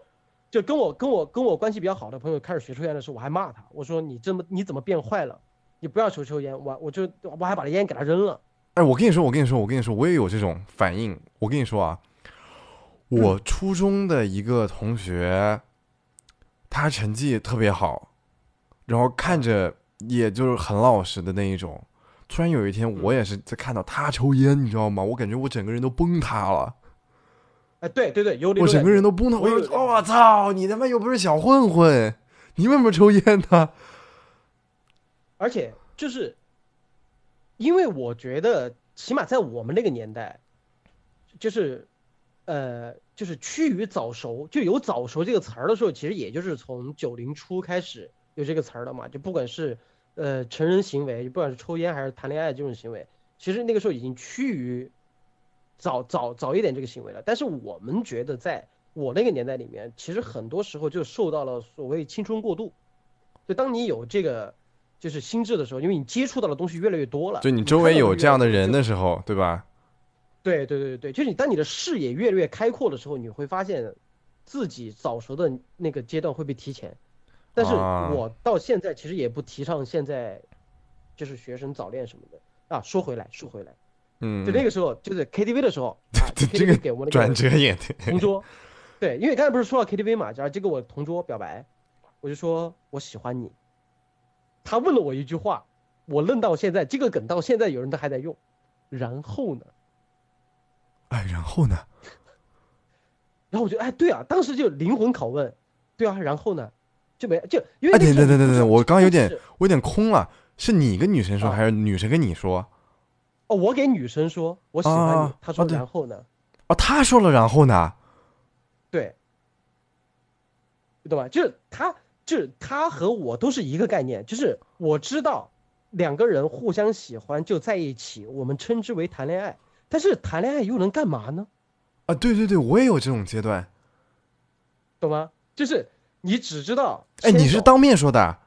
就跟我跟我跟我关系比较好的朋友开始学抽烟的时候，我还骂他，我说你这么你怎么变坏了？你不要抽抽烟，我我就我还把他烟给他扔了。哎，我跟你说，我跟你说，我跟你说，我也有这种反应。我跟你说啊，我初中的一个同学，他成绩特别好，然后看着也就是很老实的那一种。突然有一天，我也是在看到他抽烟，你知道吗？我感觉我整个人都崩塌了，哎，对对对，有点我整个人都崩塌。我操，你他妈又不是小混混，你为什么抽烟呢？而且就是，因为我觉得，起码在我们那个年代，就是，呃，就是趋于早熟，就有早熟这个词儿的时候，其实也就是从九零初开始有这个词儿了嘛。就不管是呃成人行为，不管是抽烟还是谈恋爱这种行为，其实那个时候已经趋于早早早一点这个行为了。但是我们觉得，在我那个年代里面，其实很多时候就受到了所谓青春过度。就当你有这个就是心智的时候，因为你接触到的东西越来越多了，就你周围有这样的人的。时候，对吧？对对对对对，就是你当你的视野越来越开阔的时候，你会发现自己早熟的那个阶段会被提前。但是啊我到现在其实也不提倡现在就是学生早恋什么的啊。说回来，说回来，嗯，就那个时候就是 KTV 的时候 啊这个给我转折也对。同桌，对，因为刚才不是说到 KTV 嘛，然后就跟我同桌表白，我就说我喜欢你。他问了我一句话，我愣到现在，这个梗到现在有人都还在用。然后呢？哎，然后呢？然后我就哎，对啊，当时就灵魂拷问，对啊，然后呢？就没就因为等等等等等，我刚刚有点我有点空了，是你跟女生说，啊还是女生跟你说？哦，我给女生说我喜欢你啊，她说然后呢？哦，他说了，然后呢？对，你懂吧？就是他，就是他和我都是一个概念，就是我知道两个人互相喜欢就在一起，我们称之为谈恋爱。但是谈恋爱又能干嘛呢？啊，对对对，我也有这种阶段。懂吗？就是你只知道哎，你是当面说的？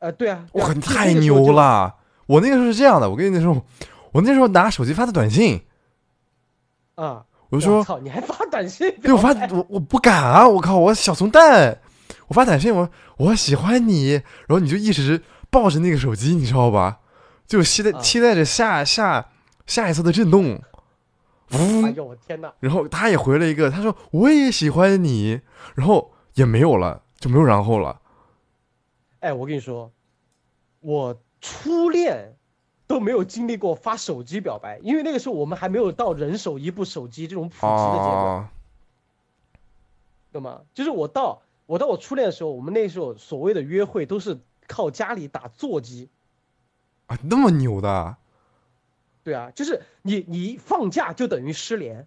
呃，对啊，对啊哇，你太牛了！我那个时候是这样的，我跟你说，我那时候拿手机发的短信，啊！我就说，操，你还发短信？对我发我我不敢啊！我靠，我小怂蛋，我发短信，我我喜欢你，然后你就一直抱着那个手机，你知道吧？就期待啊期待着下下下一次的震动，哎，呦我天哪！然后他也回了一个，他说我也喜欢你，然后也没有了，就没有然后了。哎，我跟你说，我初恋都没有经历过发手机表白，因为那个时候我们还没有到人手一部手机这种普及的阶段，哦，懂吗？就是我到我到我初恋的时候，我们那时候所谓的约会都是靠家里打座机。啊，那么牛的，对啊，就是你你一放假就等于失联，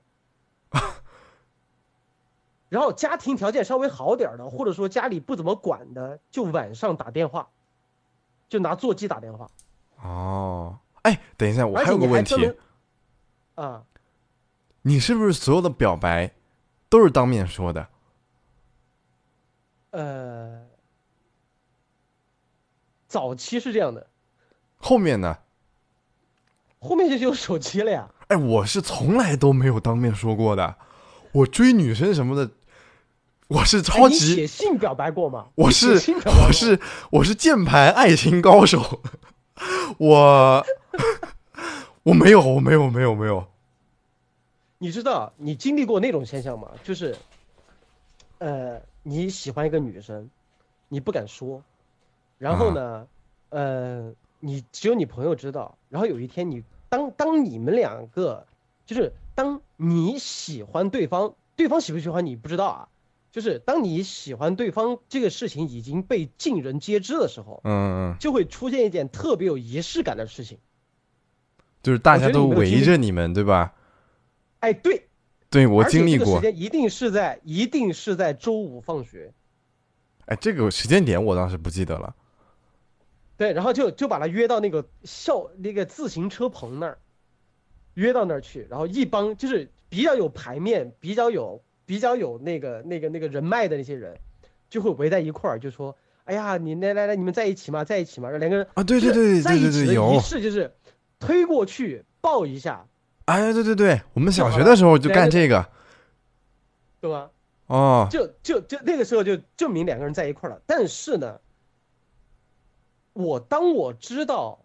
然后家庭条件稍微好点儿的，或者说家里不怎么管的，就晚上打电话，就拿座机打电话。哦，哎，等一下，我还有个问题啊，你是不是所有的表白都是当面说的？呃，早期是这样的，后面呢？后面就是有手机了呀。哎，我是从来都没有当面说过的。我追女生什么的，我是超级，写信表白过吗？我是我是我是键盘爱情高手。我我没有，我没有，没有，没有。你知道你经历过那种现象吗？就是，呃，你喜欢一个女生，你不敢说，然后呢，呃，你只有你朋友知道，然后有一天你当当你们两个，就是当你喜欢对方，对方喜不喜欢你不知道啊，就是当你喜欢对方这个事情已经被尽人皆知的时候，嗯嗯，就会出现一件特别有仪式感的事情。就是大家都围着你们，对吧？哎，对，对我经历过这个时。间一定是在一定是在周五放学，哎，这个时间点我当时不记得了。对，然后就就把他约到那个校那个自行车棚那儿，约到那儿去，然后一帮就是比较有牌面、比较有比较有那个那个那个人脉的那些人，就会围在一块儿，就说：“哎呀，你来来来，你们在一起嘛？在一起嘛？”然后两个人啊，对对对对对对，在一起的仪。式就是推过去抱一下，哎，对对对，我们小学的时候就干这个。对吧？哦，就就就那个时候就证明两个人在一块了。但是呢，我当我知道，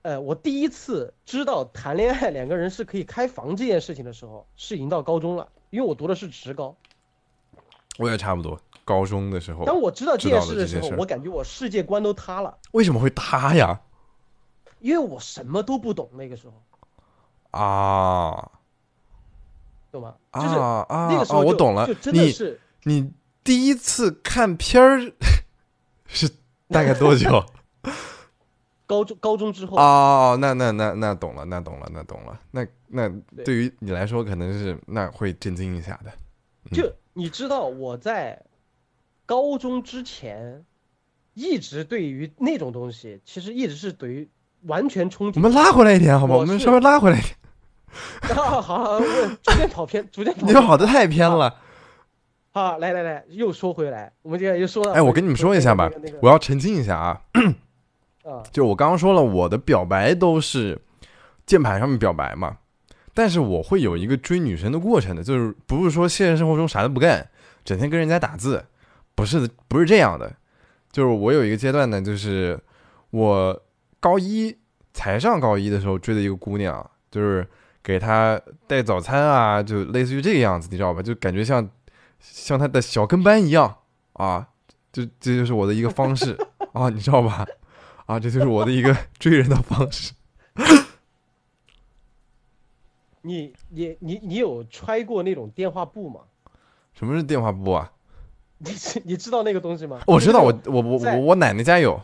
呃，我第一次知道谈恋爱两个人是可以开房这件事情的时候，是已经到高中了，因为我读的是职高。我也差不多，高中的时候。当我知道这件事的时候我感觉我世界观都塌了，为什么会塌呀？因为我什么都不懂那个时候，啊懂吗？啊就是啊啊！那个时候就我懂了就，真的你是你第一次看片儿是 大概多久？高中高中之后，哦，那那那那懂了，那懂了，那懂了。那那对对于你来说，可能是那会震惊一下的。就你知道我在高中之前，一直对于那种东西，其实一直是对于完全憧憬。我们拉回来一点好吗？我是我们稍微拉回来一点。啊，好好，我逐渐跑偏，逐渐跑你偏。跑的太偏了。好，来来来，又说回来，我们现在又说到。哎，我跟你们说一下吧那个那个，我要澄清一下啊。啊，就我刚刚说了，我的表白都是键盘上面表白嘛，但是我会有一个追女生的过程的，就是不是说现实生活中啥都不干，整天跟人家打字，不是的，不是这样的。就是我有一个阶段呢，就是我高一才上高一的时候追的一个姑娘，就是给她带早餐啊，就类似于这个样子，你知道吧？就感觉像像她的小跟班一样啊，就这就是我的一个方式 啊，你知道吧？啊，这就是我的一个追人的方式。你你你你有揣过那种电话簿吗？什么是电话簿啊？你知你知道那个东西吗？我知道，我我我我我奶奶家有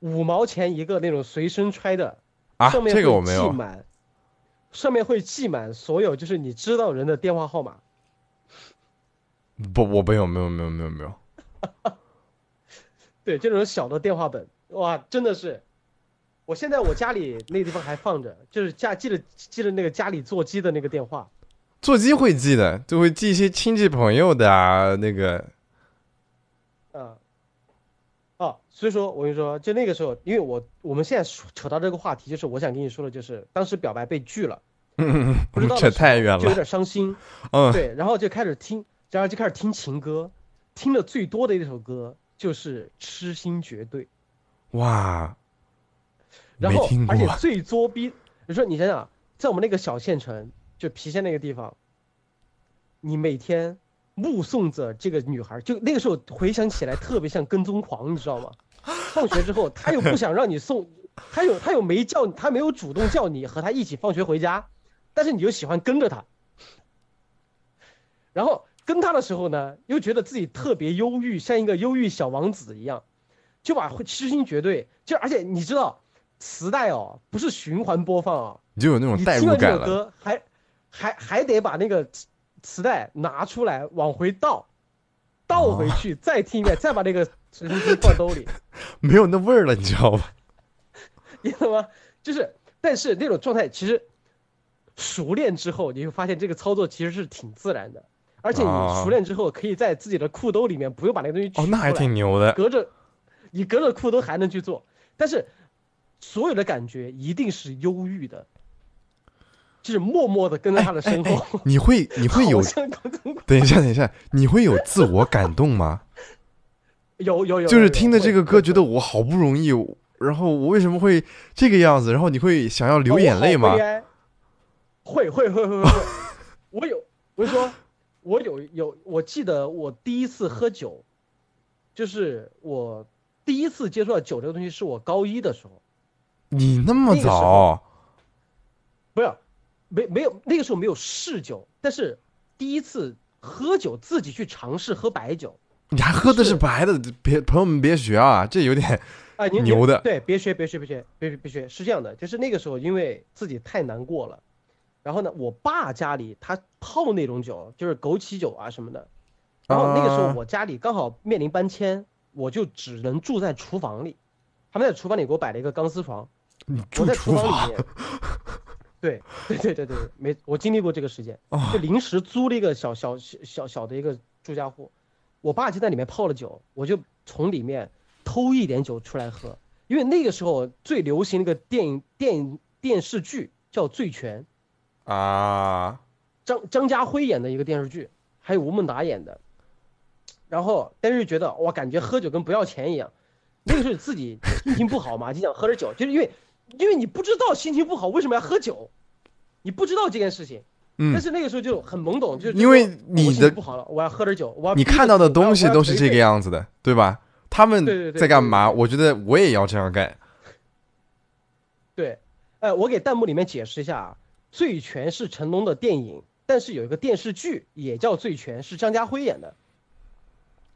五毛钱一个那种随身揣的，啊，上面这个我没有。记满，上面会记满所有就是你知道人的电话号码。不，我没有，没有，没有，没有，没有。对，就那种小的电话本，哇，真的是，我现在我家里那个地方还放着，就是家记得记得那个家里座机的那个电话，座机会记的，就会记一些亲戚朋友的啊，那个啊，啊，所以说我跟你说，就那个时候，因为我我们现在扯到这个话题，就是我想跟你说的，就是当时表白被拒了，嗯，不知道的这时候太远了。就有点伤心，嗯，对，然后就开始听，然后就开始听情歌，听的最多的一首歌就是《痴心绝对》。哇，然后而且最作逼，你说你想想，在我们那个小县城，就郫县那个地方，你每天目送着这个女孩，就那个时候回想起来特别像跟踪狂，你知道吗？放学之后，他又不想让你送，他有他又没叫，他没有主动叫你和他一起放学回家，但是你又喜欢跟着他，然后跟他的时候呢，又觉得自己特别忧郁，像一个忧郁小王子一样，就把《痴心绝对》就而且你知道，磁带哦不是循环播放啊，你就有那种代入感了。首歌还还还得把那个磁磁带拿出来往回倒，倒回去、再听一遍，再把那个随身听放兜里，没有那味儿了，你知道吧？你懂吗？就是，但是那种状态其实熟练之后，你会发现这个操作其实是挺自然的，而且你啊熟练之后，可以在自己的裤兜里面不用把那个东西取哦，那还挺牛的。隔着，你隔着裤兜还能去做，但是所有的感觉一定是忧郁的，就是默默的跟在他的身后，你会你会 有等一下，等一下，你会有自我感动吗？有有有，就是听的这个歌，觉得我好不容易，然后我为什么会这个样子？然后你会想要流眼泪吗会会会会会会，我有，我就说，我有有，我记得我第一次喝酒，就是我第一次接触到酒这个东西，是我高一的时候，你那么早？不是，没没有那个时候没有试酒，但是第一次喝酒自己去尝试喝白酒，你还喝的是是白的？别朋友们别学啊，这有点啊，你牛的对，别学，别学，别学，别别别学，是这样的，就是那个时候因为自己太难过了，然后呢，我爸家里他泡那种酒，就是枸杞酒啊什么的。然后那个时候我家里刚好面临搬迁，我就只能住在厨房里。他们在厨房里给我摆了一个钢丝床，我在厨房里面。对对对对对，没我经历过这个事件，就临时租了一个小小小小的一个住家户。我爸就在里面泡了酒，我就从里面偷一点酒出来喝，因为那个时候最流行那个电影电影电视剧叫《醉拳》。啊，张张家辉演的一个电视剧，还有吴孟达演的，然后但是觉得哇，感觉喝酒跟不要钱一样，那个时候自己心情不好嘛，就想喝点酒，就是因为因为你不知道心情不好为什么要喝酒，你不知道这件事情，嗯，但是那个时候就很懵懂，就因为你的不好了，我要喝点酒，我要你看到的东西都是这个样子的，对吧？他们在干嘛？我觉得我也要这样干。对，哎，我给弹幕里面解释一下啊。醉拳是成龙的电影，但是有一个电视剧也叫醉拳，是张家辉演的。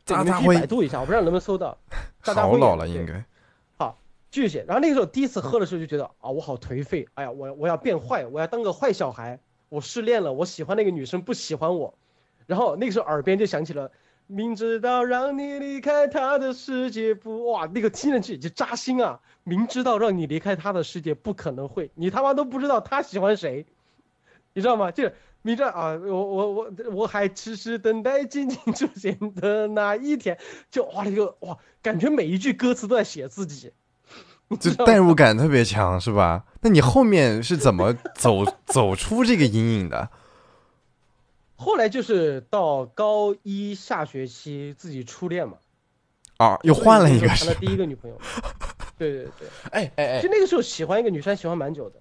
张家辉，百度一下，我不知道能不能搜到。好老了，应该。好，继续写。然后那个时候第一次喝的时候就觉得啊，我好颓废，哎呀，我我要变坏，我要当个坏小孩。我失恋了，我喜欢那个女生不喜欢我。然后那个时候耳边就响起了，明知道让你离开他的世界不哇，那个听上去就扎心啊。明知道让你离开他的世界不可能会，你他妈都不知道他喜欢谁，你知道吗？就是明知道啊，我我我我还痴痴等待静静出现的那一天，就哇那个哇，感觉每一句歌词都在写自己，就代入感特别强，是吧？那你后面是怎么走走出这个阴影的？后来就是到高一下学期自己初恋嘛，啊，又换了一个，谈了第一个女朋友。对对对，哎哎哎，就那个时候喜欢一个女生，喜欢蛮久的。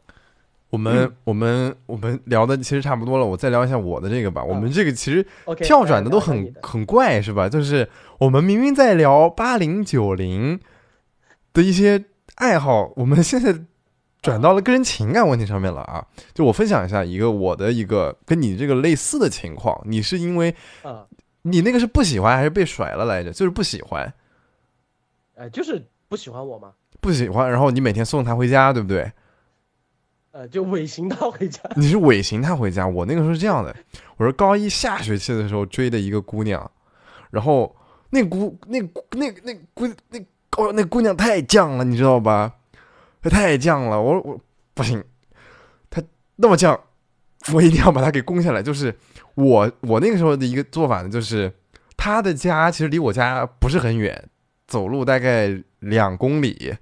我们我们我们聊的其实差不多了，我再聊一下我的这个吧。我们这个其实跳转的都很很怪，是吧？就是我们明明在聊八零九零的一些爱好，我们现在 转到了个人情感问题上面了啊！就我分享一下一个我的一个跟你这个类似的情况，你是因为你那个是不喜欢还是被甩了来着？就是不喜欢，哎，就是不喜欢我吗？不喜欢，然后你每天送他回家，对不对？呃，就尾行他回家。你是尾行他回家。我那个时候是这样的，我是高一下学期的时候追的一个姑娘，然后那姑那那那姑那哦那姑娘太犟了，你知道吧？她太犟了，我我不行，她那么犟，我一定要把她给攻下来。就是我我那个时候的一个做法呢，就是她的家其实离我家不是很远，走路大概两公里。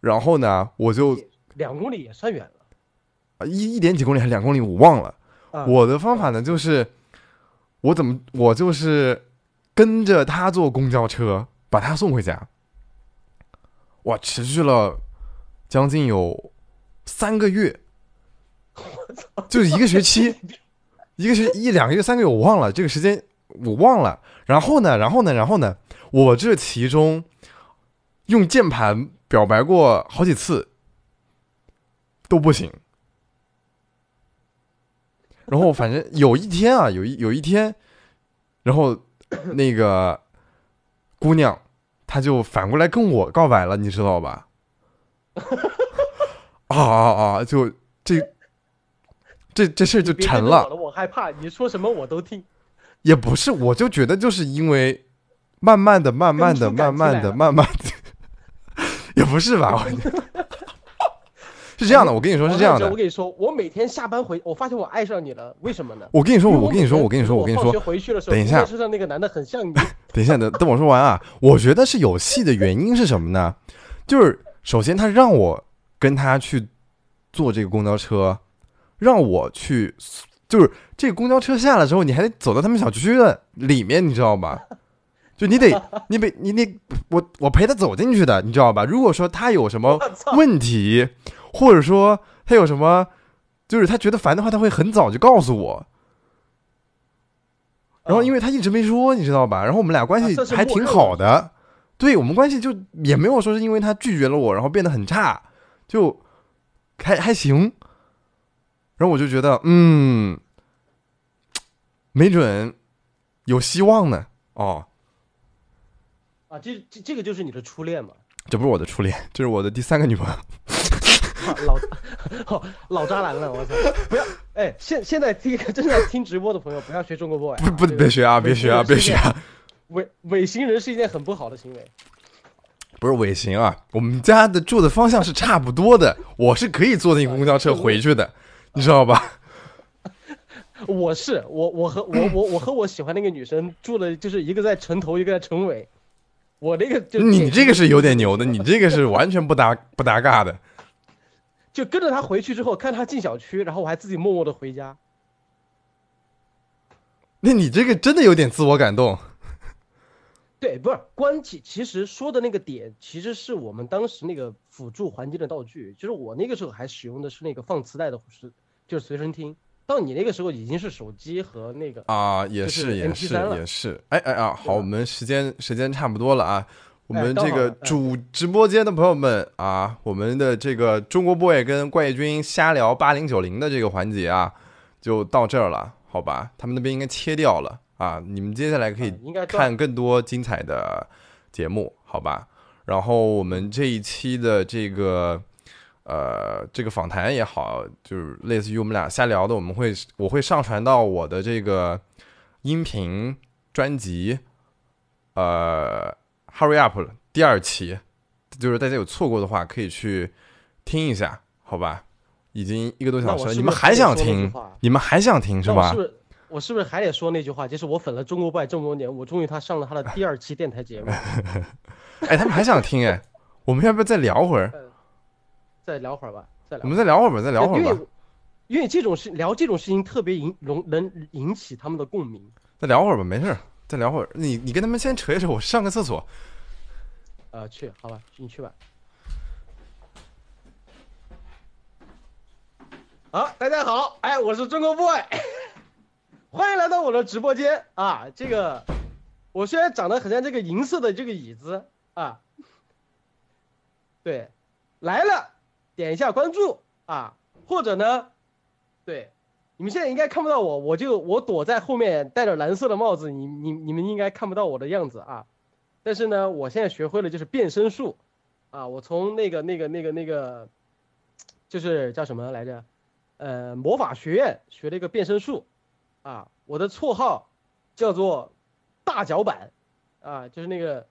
然后呢，我就两公里也算远了，啊，一一点几公里还是两公里，我忘了。我的方法呢，就是我怎么我就是跟着他坐公交车把他送回家。哇，持续了将近有三个月，就是一个学期，一个学一两个月三个月，我忘了这个时间，我忘了。然后呢，然后呢，然后呢，我这其中用键盘。表白过好几次都不行，然后反正有一天啊，有一有一天，然后那个姑娘她就反过来跟我告白了，你知道吧？啊啊啊！就这这这事就成了。我害怕你说什么我都听。也不是，我就觉得就是因为慢慢的、慢慢的、慢慢的、慢慢的。也不是吧，是这样的，我跟你说是这样的。我跟你说，我每天下班回，我发现我爱上你了，为什么呢？我跟你说，我跟你说，我跟你说，我跟你说，回去的时候，等一下，车上那个男的很像你。等一下，等等我说完啊。我觉得是有戏的原因是什么呢？就是首先他让我跟他去坐这个公交车，让我去，就是这个公交车下了之后，你还得走到他们小区的里面，你知道吧？就你得，你得，你得，我我陪他走进去的，你知道吧？如果说他有什么问题，或者说他有什么，就是他觉得烦的话，他会很早就告诉我。然后因为他一直没说，你知道吧？然后我们俩关系还挺好的，对我们关系就也没有说是因为他拒绝了我，然后变得很差，就还还行。然后我就觉得，嗯，没准有希望呢。哦。这这这个就是你的初恋嘛？这不是我的初恋，这是我的第三个女朋友。老 好老渣男了，我操！不要哎，现现在听 正在听直播的朋友，不要学中国 boy，不不别学啊，别学啊，别学啊！尾尾行人是一件很不好的行为。不是尾行啊，我们家的住的方向是差不多的，我是可以坐那个公交车回去的，你知道吧？我是我我和我我我和我喜欢那个女生住的，就是一个在城头，一个在城尾。我这个就你这个是有点牛的，你这个是完全不搭 不搭嘎的。就跟着他回去之后，看他进小区，然后我还自己默默的回家。那你这个真的有点自我感动。对，不是关起，其实说的那个点，其实是我们当时那个辅助环境的道具，就是我那个时候还使用的是那个放磁带的，是就是随身听。到你那个时候已经是手机和那个啊，也是也是也是，哎哎啊，好，我们时间时间差不多了啊，我们这个主直播间的朋友们啊，我们的这个中国 boy 跟怪军瞎聊八零九零的这个环节啊，就到这儿了，好吧？他们那边应该切掉了啊，你们接下来可以看更多精彩的节目，好吧？然后我们这一期的这个。呃，这个访谈也好，就是类似于我们俩瞎聊的，我们会我会上传到我的这个音频专辑，呃，Hurry Up 第二期，就是大家有错过的话，可以去听一下，好吧？已经一个多小时了，你们还想听？你们还想听是吧？我是不是还得说那句话？就是我粉了中国 boy 这么多年，我终于他上了他的第二期电台节目。哎，他们还想听哎，我们要不要再聊会儿？再聊会儿吧，再聊。我们再聊会儿吧，再聊会儿吧。因为，因为这种事聊这种事情特别引容能引起他们的共鸣。再聊会儿吧，没事再聊会儿。你你跟他们先扯一扯，我上个厕所。呃，去，好吧，你去吧。好，大家好，哎，我是中国 boy，欢迎来到我的直播间啊。这个，我虽然长得很像这个银色的这个椅子啊，对，来了。点一下关注啊，或者呢，对，你们现在应该看不到我，我就我躲在后面戴着蓝色的帽子，你你你们应该看不到我的样子啊。但是呢，我现在学会了就是变身术，啊，我从那个那个那个那个，就是叫什么来着，呃，魔法学院学了一个变身术，啊，我的绰号叫做大脚板，啊，就是那个。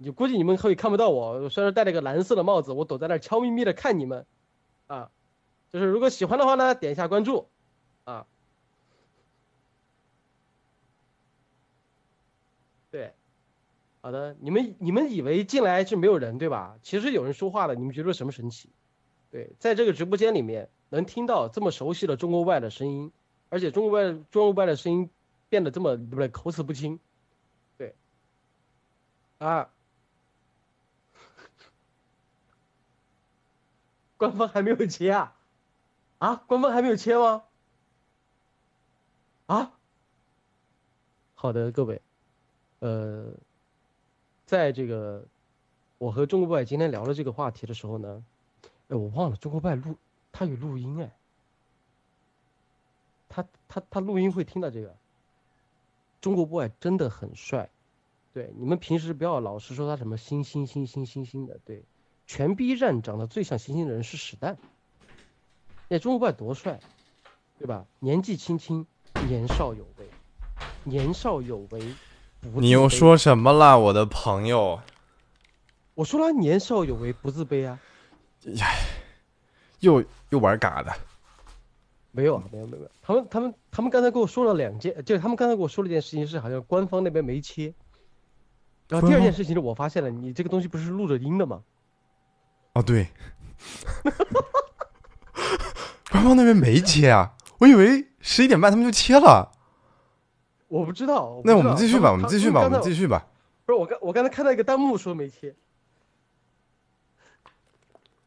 你估计你们会看不到我，虽然戴了个蓝色的帽子，我躲在那儿悄咪咪的看你们，啊，就是如果喜欢的话呢，点一下关注，啊，对，好的，你们你们以为进来是没有人对吧？其实有人说话的，你们觉得什么神奇？对，在这个直播间里面能听到这么熟悉的中国外的声音，而且中国外中国外的声音变得这么不对口齿不清，对，啊。官方还没有切啊？啊，官方还没有切吗？啊？好的，各位，呃，在这个我和中国 boy 今天聊了这个话题的时候呢，哎，我忘了中国 boy 录他有录音哎，他他他录音会听到这个。中国 boy 真的很帅，对你们平时不要老是说他什么星星星星星星的，对。全 B 站长得最像星星的人是史丹，那中国怪多帅，对吧？年纪轻轻，年少有为，年少有为。你又说什么了，我的朋友？我说了，年少有为，不自卑啊。呀，又又玩嘎的？没有啊，没有没有。他们他们他们刚才跟我说了两件，就是他们刚才跟我说了一件事情，是好像官方那边没切。然后第二件事情是我发现了，你这个东西不是录着音的吗？哦对，官方那边没切啊，我以为十一点半他们就切了。我不知道。那我们继续吧，我们继续吧，我们继续吧。不是我刚我刚才看到一个弹幕说没切。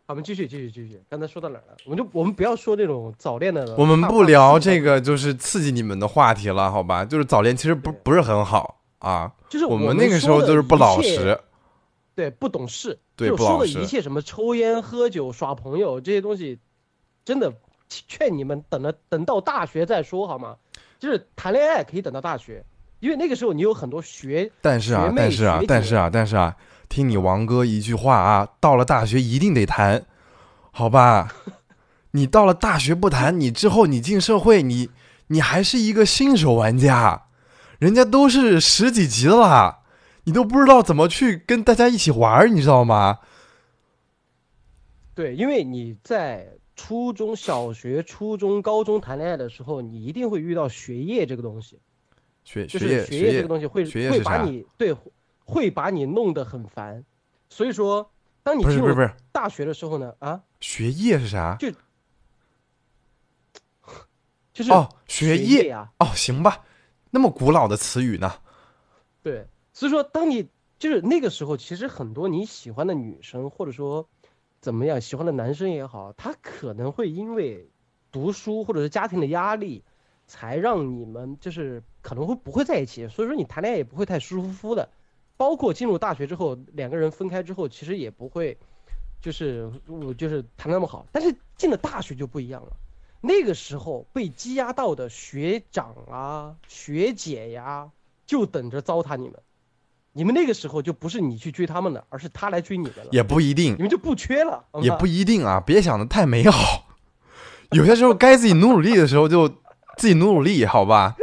好，我们继续继续继续。刚才说到哪了？我们就我们不要说那种早恋的。我们不聊这个就是刺激你们的话题了，好吧？就是早恋其实不不是很好啊。就是我们那个时候就是不老实。对，不懂事，就说的一切什么抽烟、喝酒、耍朋友这些东西，真的劝你们等了等到大学再说好吗？就是谈恋爱可以等到大学，因为那个时候你有很多学，但是啊，但是啊，但是啊，但是啊，听你王哥一句话啊，到了大学一定得谈，好吧？你到了大学不谈，你之后你进社会，你你还是一个新手玩家，人家都是十几级的啦，你都不知道怎么去跟大家一起玩，你知道吗？对，因为你在初中小学、初中、高中谈恋爱的时候，你一定会遇到学业这个东西，学学业这个东西会会把你对会把你弄得很烦，所以说当你进入不是不是不是。大学的时候呢，啊，学业是啥？就就是哦，学业。业啊，哦，行吧，那么古老的词语呢？对，所以说当你就是那个时候，其实很多你喜欢的女生，或者说怎么样喜欢的男生也好，他可能会因为读书或者是家庭的压力，才让你们就是可能会不会在一起，所以说你谈恋爱也不会太舒舒服服的。包括进入大学之后，两个人分开之后，其实也不会就是我就是谈那么好。但是进了大学就不一样了，那个时候被积压到的学长啊、学姐呀，就等着糟蹋你们。你们那个时候就不是你去追他们的，而是他来追你们了。也不一定你，们就不缺了，也不一定啊！别想的太美好，有些时候该自己努努力的时候就自己努努力，好吧？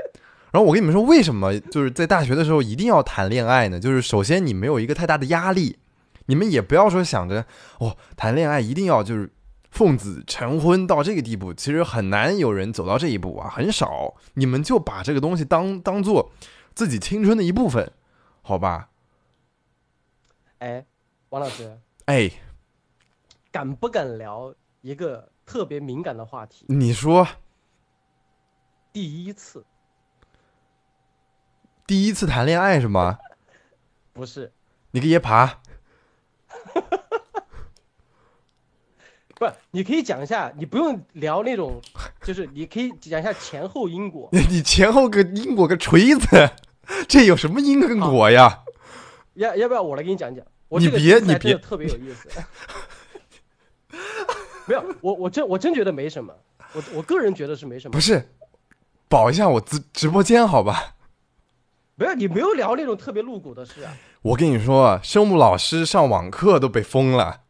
然后我跟你们说，为什么就是在大学的时候一定要谈恋爱呢？就是首先你没有一个太大的压力，你们也不要说想着哦谈恋爱一定要就是奉子成婚到这个地步，其实很难有人走到这一步啊，很少。你们就把这个东西当当做自己青春的一部分，好吧？哎，王老师，哎，敢不敢聊一个特别敏感的话题？你说第一次第一次谈恋爱是吗？不是，你个爷爬。不是，你可以讲一下，你不用聊那种，就是你可以讲一下前后因果。你前后个因果个锤子，这有什么因跟果呀？要要不要我来给你讲讲？我你别你别特别有意思。没有，我我真我真觉得没什么，我我个人觉得是没什么不。是，保一下我直直播间好吧？没有，你没有聊那种特别露骨的事啊。我跟你说，生物老师上网课都被封了，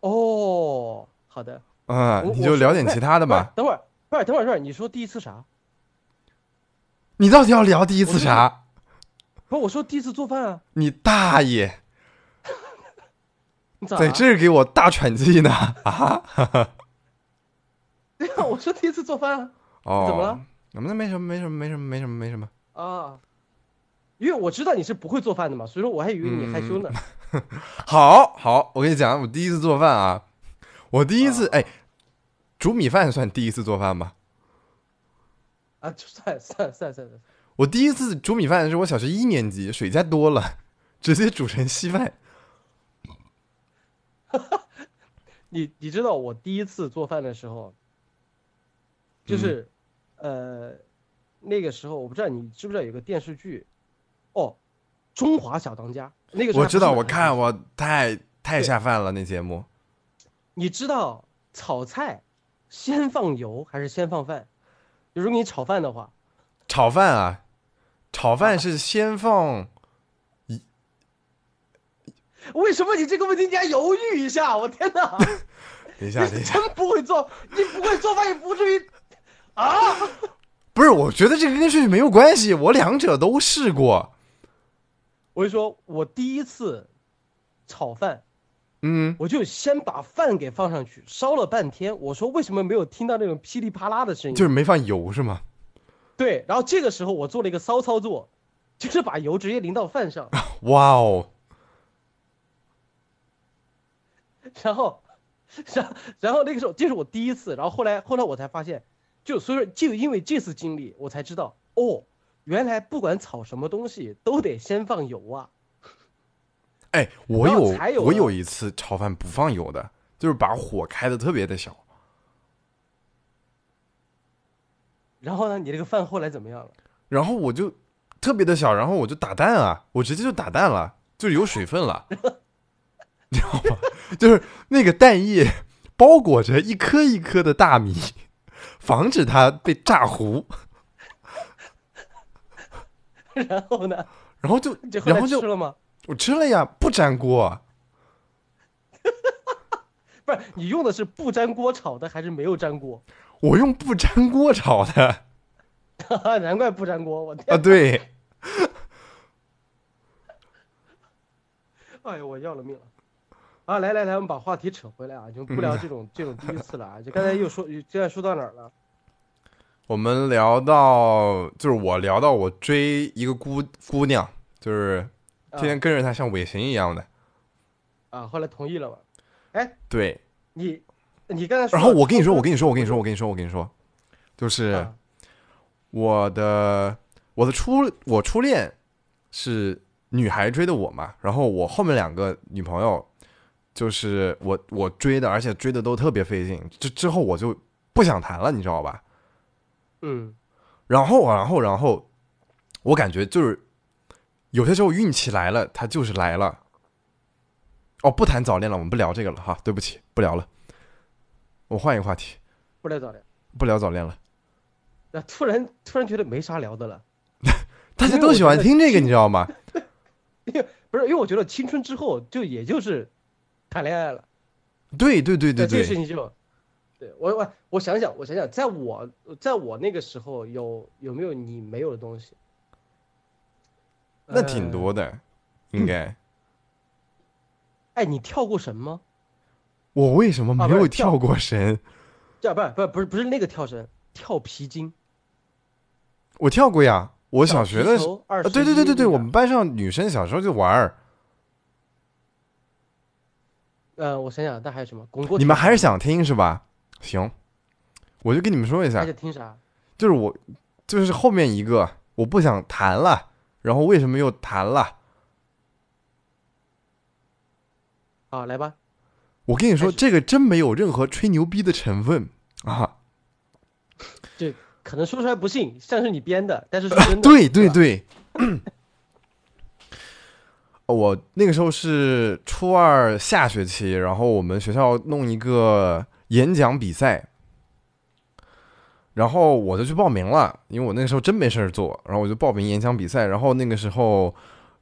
哦，好的。嗯，你就聊点其他的吧。等会儿，不是，等会儿，等会儿，你说第一次啥？你到底要聊第一次啥？不是，我说第一次做饭啊。你大爷，你咋了？在这儿给我大喘气呢啊！对呀，我说第一次做饭啊。哦，怎么了？那那没什么，没什么，没什么，没什么，没什么。啊，因为我知道你是不会做饭的嘛，所以说我还以为你害羞呢。好好，我跟你讲，我第一次做饭啊，我第一次哎，煮米饭算第一次做饭吗？啊，就算算算算算，我第一次煮米饭是我小学一年级，水加多了，直接煮成稀饭。你你知道我第一次做饭的时候，就是，呃，那个时候我不知道你知不知道有个电视剧，哦，《中华小当家》那个时候我知道，我看，我太太下饭了那节目。你知道炒菜先放油还是先放饭？就如果你炒饭的话，炒饭啊，炒饭是先放一，为什么你这个问题你还犹豫一下？我天哪！等一下，等一下，真不会做，你不会做饭也不至于啊！不是，我觉得这个跟顺序没有关系，我两者都试过。我就说，我第一次炒饭，嗯，我就先把饭给放上去，烧了半天。我说为什么没有听到那种噼里啪啦的声音？就是没放油是吗？对，然后这个时候我做了一个骚操作，就是把油直接淋到饭上，哇哦，然后，然 然后那个时候这是我第一次，然后后来后来我才发现，就所以说就因为这次经历，我才知道哦，原来不管炒什么东西都得先放油啊。哎，我有有我有一次炒饭不放油的，就是把火开的特别的小。然后呢，你这个饭后来怎么样了？然后我就特别的小，然后我就打蛋啊，我直接就打蛋了，就有水分了，你知道吗？就是那个蛋液包裹着一颗一颗的大米，防止它被炸糊，然后呢，然后就然后就吃了吗？我吃了呀，不粘锅，不是你用的是不粘锅炒的还是没有粘锅？我用不粘锅炒的 难怪不粘锅，我啊，天！对，哎呦，我要了命了！啊，来来来，我们把话题扯回来啊，就不聊这种、这种第一次了啊。就刚才又说，现在说到哪儿了？我们聊到就是我聊到我追一个姑姑娘，就是啊天天跟着他像尾行一样的，啊，后来同意了吧？哎，对。你你刚才说，然后我跟你说，我跟你说，我跟你说，我跟你说，我跟你说，就是啊我的我的初我初恋是女孩追的我嘛，然后我后面两个女朋友就是我我追的，而且追的都特别费劲，之之后我就不想谈了，你知道吧？嗯然后然后然后我感觉就是有些时候运气来了，它就是来了。哦，不谈早恋了，我们不聊这个了哈，对不起，不聊了，我换一个话题，不聊早恋。不聊早恋了。那突然突然觉得没啥聊的了，大家都喜欢听这个，你知道吗？因为不是因为我觉得青春之后就也就是谈恋爱了，对对对对对这个事对，情就，对我我我想想我想想，在我在我那个时候有有没有你没有的东西？那挺呃。多的，应该。哎，你跳过绳吗？我为什么没有跳跳过绳？这不是不是不是不是那个跳绳，跳皮筋。我跳过呀，我小学的时候，二啊，对对对对对，我们班上女生小时候就玩儿。呃，我想想，那还有什么？滚过。你们还是想听是吧？行，我就跟你们说一下还，想听啥？就是我，就是后面一个我不想谈了，然后为什么又谈了？啊，来吧。我跟你说，这个真没有任何吹牛逼的成分啊！这可能说出来不信，像是你编的，但是是真的。对对吧，对，我那个时候是初二下学期，然后我们学校弄一个演讲比赛，然后我就去报名了，因为我那个时候真没事儿做，然后我就报名演讲比赛，然后那个时候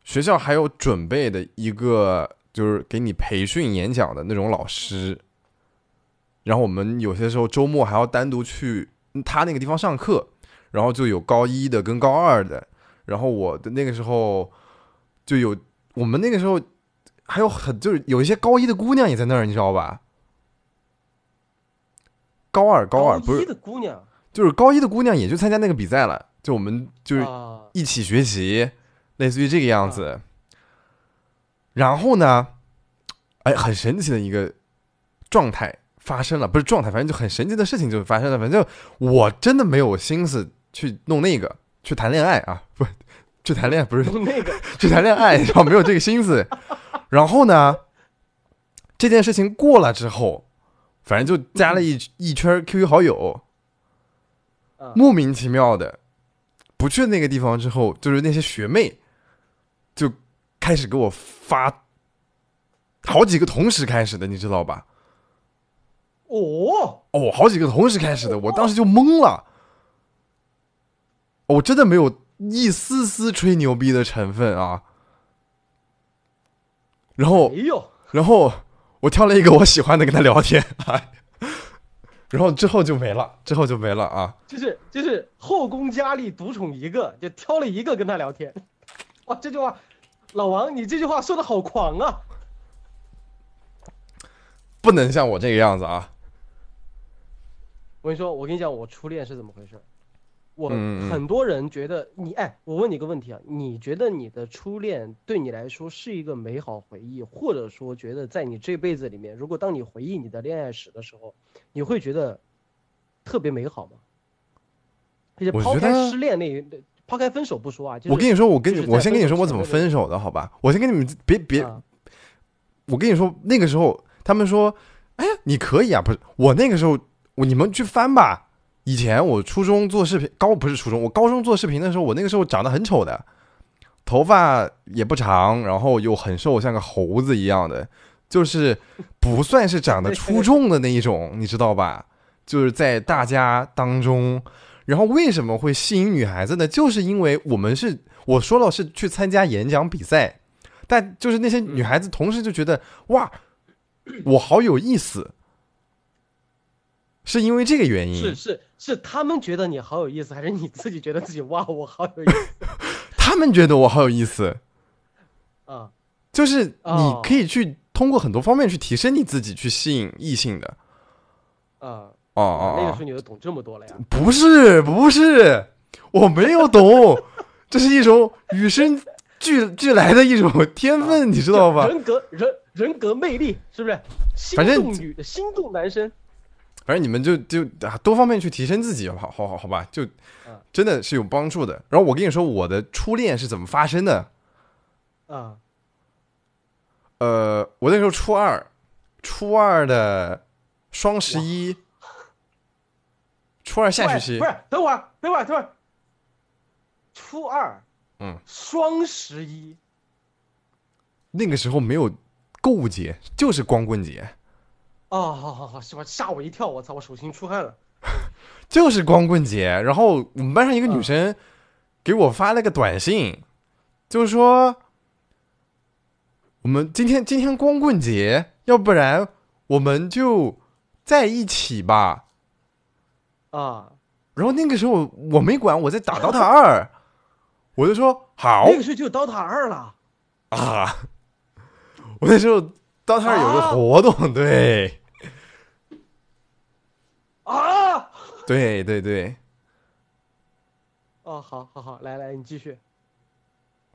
学校还有准备的一个就是给你培训演讲的那种老师，然后我们有些时候周末还要单独去他那个地方上课，然后就有高一的跟高二的，然后我的那个时候就有我们那个时候还有很就是有一些高一的姑娘也在那儿，你知道吧？高二高二不是的姑娘，就是高一的姑娘也去参加那个比赛了，就我们就是啊，一起学习，类似于这个样子。然后呢，哎，很神奇的一个状态发生了，不是状态，反正就很神奇的事情就发生了。反正我真的没有心思去弄那个，去谈恋爱啊，不，去谈恋爱不是那个去谈恋爱，然后没有这个心思。然后呢，这件事情过了之后，反正就加了一一圈 QQ 好友，啊莫名其妙的，不去那个地方之后，就是那些学妹就开始给我发，好几个同时开始的，你知道吧？哦，哦，好几个同时开始的，我当时就懵了。我真的没有一丝丝吹牛逼的成分啊。然后然后我挑了一个我喜欢的跟他聊天，哎，然后之后就没了，之后就没了啊。就是就是后宫佳丽独宠一个，就挑了一个跟他聊天。哇，这句话，老王，你这句话说的好狂啊！不能像我这个样子啊。我跟你说，我跟你讲，我初恋是怎么回事。我很多人觉得你，哎，我问你个问题啊，你觉得你的初恋对你来说是一个美好回忆，或者说觉得在你这辈子里面，如果当你回忆你的恋爱史的时候，你会觉得特别美好吗？抛开失恋那，抛开分手不说啊，就是我跟你说，我跟你，就是我先跟你说我怎么分手的，好吧？我先跟你们别别，啊我跟你说，那个时候他们说，哎呀，你可以啊，不是我那个时候，我你们去翻吧。以前我初中做视频，高不是初中，我高中做视频的时候，我那个时候长得很丑的，头发也不长，然后又很瘦，像个猴子一样的，就是不算是长得出众的那一种，你知道吧？就是在大家当中，然后为什么会吸引女孩子呢？就是因为我们是我说了是去参加演讲比赛，但就是那些女孩子同时就觉得哇，我好有意思，是因为这个原因。是是是，他们觉得你好有意思，还是你自己觉得自己哇，我好有意思？他们觉得我好有意思，啊，就是你哦可以去通过很多方面去提升你自己，去吸引异性的。啊，哦哦那个时候哦，你都懂这么多了呀？不是不是，我没有懂，这是一种与生俱俱来的一种天分，你知道吧？人格人人格魅力是不是？心动女的心动男生反正你们就就啊多方面去提升自己，好好好好吧，就嗯真的是有帮助的。然后我跟你说我的初恋是怎么发生的。啊呃，我那时候初二，初二的双十一，初二下学期不，是，等会儿等会儿等会儿，初二嗯，双十一那个时候没有购物节，就是光棍节，哦，好好好，是吧？吓我一跳，我操，我手心出汗了。就是光棍节。然后我们班上一个女嗯生给我发了个短信，就是说我们今天今天光棍节，要不然我们就在一起吧。啊，然后那个时候我没管，我在打 DOTA 二，我就说好那个时候就有 DOTA 二了。啊。我那时候 DOTA 二有个啊活动，对啊！对对对，哦，好好好，来来，你继续。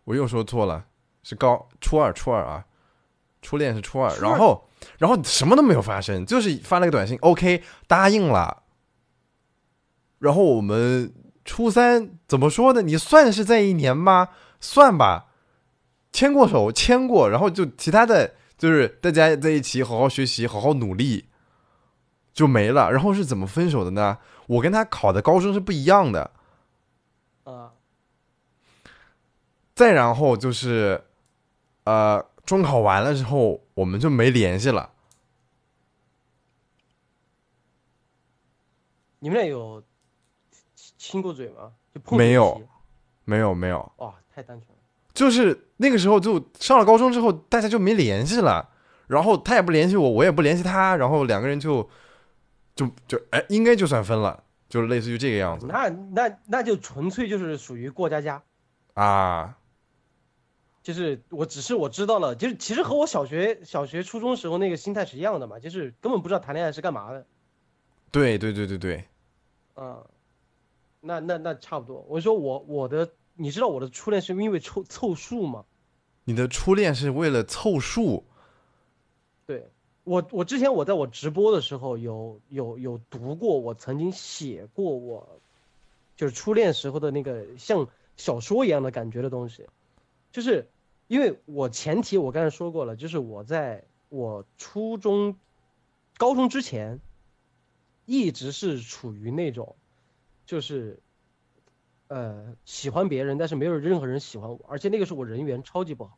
我又说错了，是高初二初二啊，初恋是初二，然后然后什么都没有发生，就是发了个短信，OK 答应了。然后我们初三怎么说呢？你算是在一年吗？算吧，牵过手，牵过，然后就其他的就是大家在一起好好学习，好好努力，就没了。然后是怎么分手的呢？我跟他考的高中是不一样的，啊再然后就是，呃，中考完了之后，我们就没联系了。你们俩有亲亲过嘴吗？就碰没有。没有没有，哇，太单纯了。就是那个时候就上了高中之后，大家就没联系了。然后他也不联系我，我也不联系他，然后两个人就就就哎，应该就算分了，就是类似于这个样子那那那就纯粹就是属于过家家。啊。就是我只是我知道了，就是其实和我小学、小学、初中时候那个心态是一样的嘛，就是根本不知道谈恋爱是干嘛的。对对对对对，嗯，那那那差不多。我说我我的，你知道我的初恋是因为凑凑数吗？你的初恋是为了凑数对我，我之前我在我直播的时候有有有读过，我曾经写过我就是初恋时候的那个像小说一样的感觉的东西，就是因为我前提我刚才说过了，就是我在我初中、高中之前，一直是处于那种就是呃喜欢别人，但是没有任何人喜欢我，而且那个时候我人缘超级不好。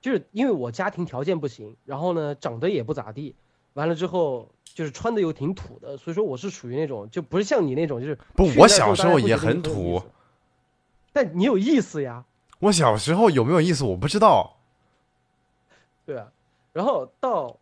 就是因为我家庭条件不行，然后呢长得也不咋地，完了之后就是穿的又挺土的，所以说我是属于那种就不是像你那种就是不我小时候也很土。但你有意思呀，我小时候有没有意思我不知道。对啊，然后到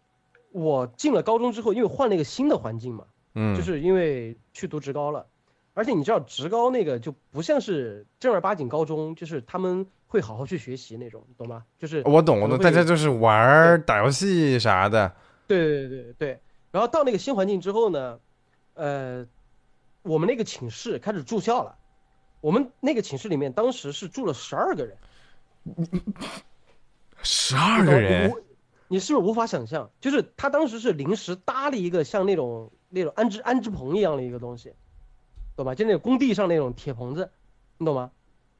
我进了高中之后，因为换了一个新的环境嘛，嗯，就是因为去读职高了，而且你知道职高那个就不像是正儿八经高中，就是他们会好好去学习那种，懂吗？就是我懂我懂，大家就是玩儿、打游戏啥的。对对对对对。然后到那个新环境之后呢，呃，我们那个寝室开始住校了。我们那个寝室里面当时是住了十二个人，十二个人，无你是不是无法想象？就是他当时是临时搭了一个像那种那种安置安置棚一样的一个东西，懂吧？就那种工地上那种铁棚子，你懂吗？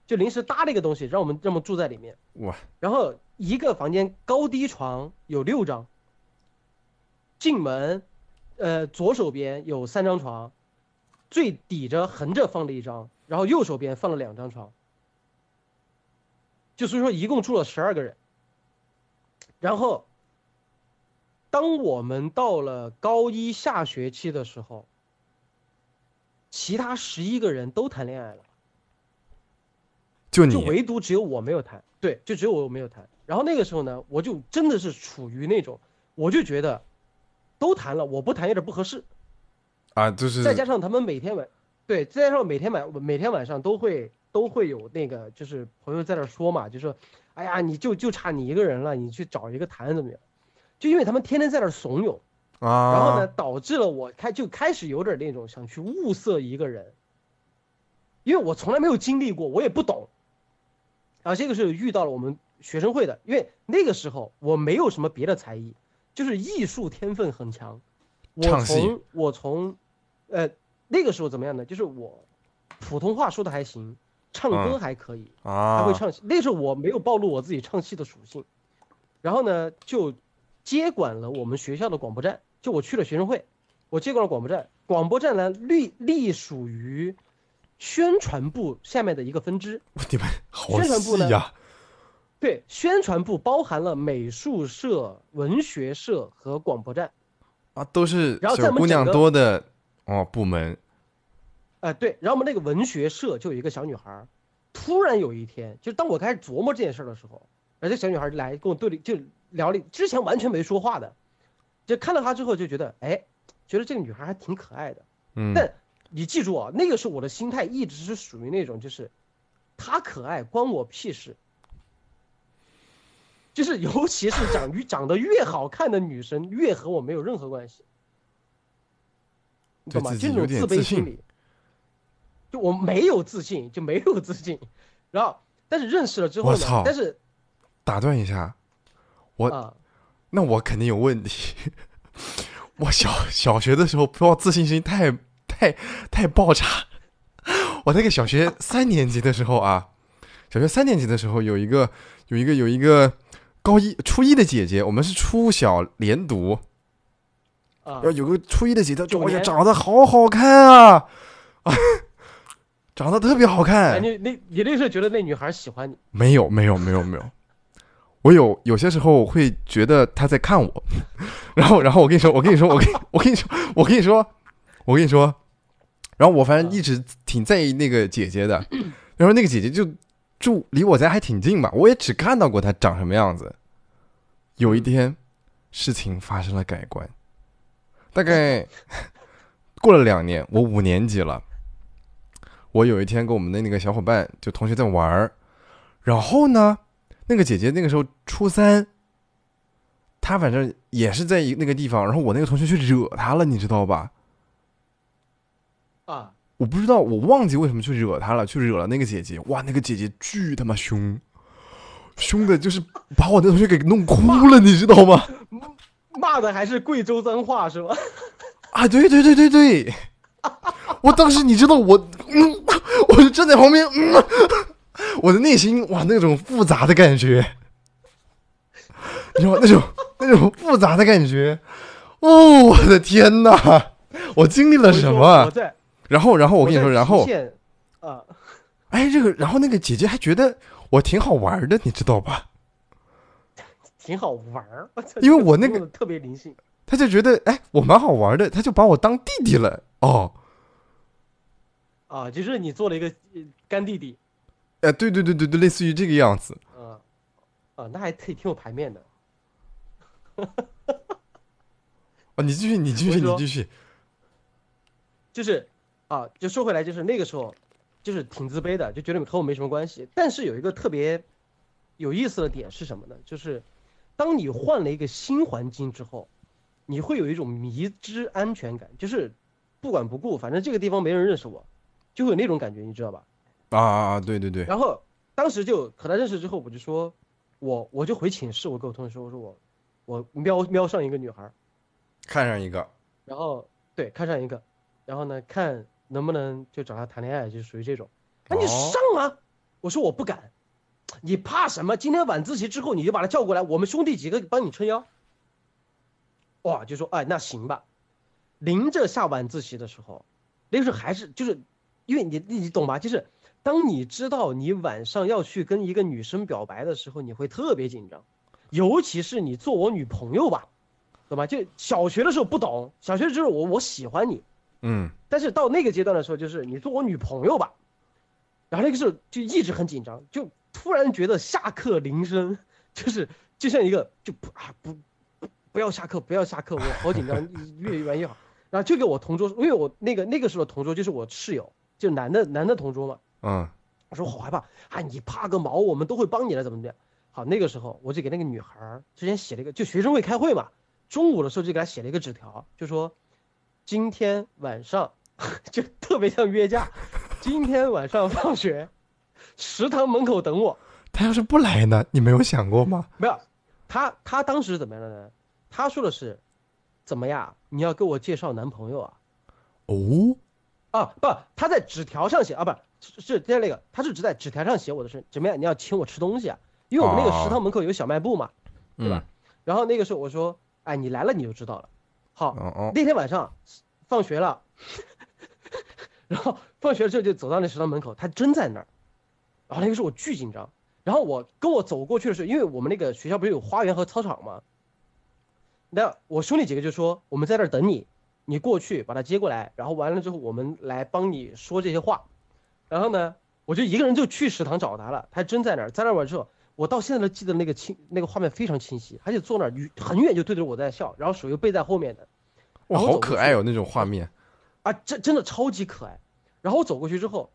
就临时搭了一个东西，让我们让我们住在里面。哇！然后一个房间高低床有六张，进门，呃，左手边有三张床，最底着横着放了一张，然后右手边放了两张床。就所以说一共住了十二个人。然后，当我们到了高一下学期的时候，其他十一个人都谈恋爱了。就你就唯独只有我没有谈，对，就只有我没有谈。然后那个时候呢，我就真的是处于那种，我就觉得都谈了，我不谈有点不合适。啊，就是再加上他们每天晚，对，再加上每天晚每天晚上都会都会有那个就是朋友在那说嘛，就说，哎呀，你就就差你一个人了，你去找一个谈怎么样？就因为他们天天在那怂恿，啊，然后呢，导致了我开就开始有点那种想去物色一个人，因为我从来没有经历过，我也不懂。然后这个是遇到了我们学生会的，因为那个时候我没有什么别的才艺，就是艺术天分很强。我从我从，呃，那个时候怎么样呢？就是我普通话说的还行，唱歌嗯还可以，啊，还会唱戏。那时候我没有暴露我自己唱戏的属性，然后呢，就接管了我们学校的广播站。就我去了学生会，我接管了广播站。广播站呢，隶隶属于宣传部下面的一个分支。你们好宣传部呢细呀，对，宣传部包含了美术社、文学社和广播站。啊，都是小姑娘多的哦部门哎、对，然后我们那个文学社就有一个小女孩，突然有一天，就当我开始琢磨这件事的时候，而这小女孩儿来跟我对了，就聊了，之前完全没说话的，就看到她之后就觉得，哎，觉得这个女孩还挺可爱的。嗯，但你记住啊，那个时候我的心态一直是属于那种，就是她可爱关我屁事。就是尤其是长越长得越好看的女生，越和我没有任何关系，你懂吗？就那种自卑心理。就我没有自信，就没有自信。然后，但是认识了之后呢我操？但是打断一下，我啊，那我肯定有问题。我小小学的时候，不知道自信心太太太爆炸。我那个小学三年级的时候啊，小学三年级的时候有一个有一个有一个高一初一的姐姐，我们是初小连读，啊。要有个初一的姐姐，哎呀，长得好好看啊，啊，长得特别好看。哎，你那你那时候觉得那女孩喜欢你？没有，没有，没有，没有。我有有些时候会觉得她在看我，然后，然后我跟你说，我跟你说，我跟我跟你说，我跟你说，我跟你说，然后我反正一直挺在意那个姐姐的，然后那个姐姐就住离我家还挺近吧，我也只看到过她长什么样子。有一天，事情发生了改观，大概 过了两年，我五年级了。我有一天跟我们的那个小伙伴，就同学在玩儿，然后呢，那个姐姐那个时候初三，她反正也是在一那个地方，然后我那个同学去惹她了，你知道吧？啊，我不知道，我忘记为什么去惹她了，去惹了那个姐姐。哇，那个姐姐巨他妈凶，凶的就是把我那同学给弄哭了，你知道吗？骂的还是贵州脏话是吧？啊，对对对对对，我当时你知道我，嗯，我就站在旁边，嗯，我的内心哇那种复杂的感觉，你知道？那种那种复杂的感觉，哦，我的天哪，我经历了什我么？在，然后然后我跟你说，然后啊，哎，这个然后那个姐姐还觉得我挺好玩的，你知道吧？挺好玩儿。因为我那个特别灵性他就觉得哎我蛮好玩的，他就把我当弟弟了哦。啊，就是你做了一个呃干弟弟哎，对对对对对，类似于这个样子。啊啊，那还挺挺有牌面的。啊，你继续，你继续，你继续。就是啊，就说回来，就是那个时候，就是挺自卑的，就觉得和我没什么关系。但是有一个特别有意思的点是什么呢？就是当你换了一个新环境之后，你会有一种迷之安全感，就是不管不顾，反正这个地方没人认识我，就会有那种感觉，你知道吧？啊啊啊！对对对，然后当时就和他认识之后，我就说，我我就回寝室，我跟我同学说，我说我我瞄瞄上一个女孩，看上一个，然后对看上一个，然后呢看能不能就找她谈恋爱，就属于这种。那你哦上啊！我说我不敢，你怕什么？今天晚自习之后你就把他叫过来，我们兄弟几个帮你撑腰。哇，就说哎那行吧。临着下晚自习的时候，那个时候还是就是，因为你你懂吧？就是当你知道你晚上要去跟一个女生表白的时候，你会特别紧张，尤其是你做我女朋友吧，懂吧？就小学的时候不懂，小学就是我我喜欢你，嗯，但是到那个阶段的时候，就是你做我女朋友吧，然后那个时候就一直很紧张，就突然觉得下课铃声 就是就像一个就不啊不不不要下课不要下课，我好紧张，越玩越好。然后就给我同桌，因为我那个那个时候同桌就是我室友，就男的男的同桌嘛。嗯，我说好害怕，啊，你怕个毛，我们都会帮你的，怎么怎么样。好，那个时候我就给那个女孩儿之前写了一个，就学生会开会嘛，中午的时候就给她写了一个纸条，就说今天晚上 就特别像约架，今天晚上放学，食堂门口等我。他要是不来呢？你没有想过吗？没有，他他当时怎么样的呢？他说的是，怎么样？你要给我介绍男朋友啊？哦，啊不，他在纸条上写啊，不是是在那个，他是只在纸条上写我的是怎么样？你要请我吃东西啊？因为我们那个食堂门口有小卖部嘛，对吧？然后那个时候我说，哎，你来了你就知道了。好，那天晚上放学了，然后放学之后就走到那食堂门口，他真在那儿。然后那个时候我巨紧张。然后我跟我走过去的时候，因为我们那个学校不是有花园和操场吗？那我兄弟几个就说我们在那儿等你，你过去把他接过来，然后完了之后我们来帮你说这些话。然后呢，我就一个人就去食堂找他了，他真在那儿，在那儿完之后，我到现在都记得那个清那个画面非常清晰，他就坐那儿很远就对着我在笑，然后手又背在后面的，哇，好可爱哦那种画面，啊，真真的超级可爱。然后我走过去之后。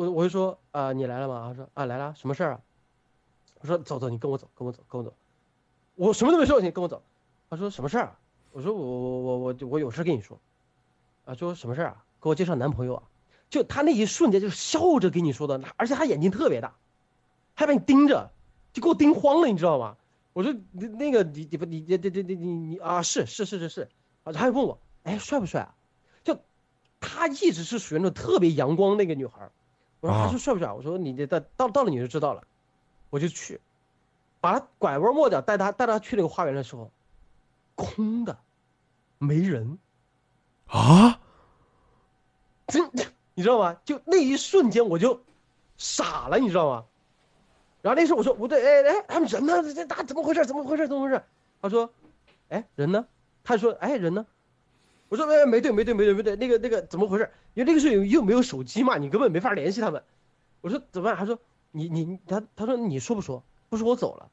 我我就说啊，你来了吗？他说啊，来了，什么事儿啊？我说走走，你跟我走，跟我走，跟我走。我什么都没说，你跟我走。他说什么事儿啊？我说我我我我我有事跟你说。啊，说什么事儿啊？给我介绍男朋友啊？就他那一瞬间就笑着跟你说的，而且他眼睛特别大，还把你盯着，就给我盯慌了，你知道吗？我说那那个你你不你你你你你你啊是是是是是啊，他还问我哎帅不帅啊？就他一直是属于那种特别阳光那个女孩。我说他说帅不帅？我说你这到到到了你就知道了，我就去，把他拐弯抹角带他带他去那个花园的时候，空的，没人，啊，真你知道吗？就那一瞬间我就傻了，你知道吗？然后那时候我说不对，哎哎，他们人呢？这这怎么回事？怎么回事？怎么回事？他说，哎人呢？他说哎人呢？我说哎没对没对没对没对，那个那个怎么回事？因为那个时候又没有手机嘛，你根本没法联系他们。我说怎么办？他说你你他他说你说不说？不说我走了。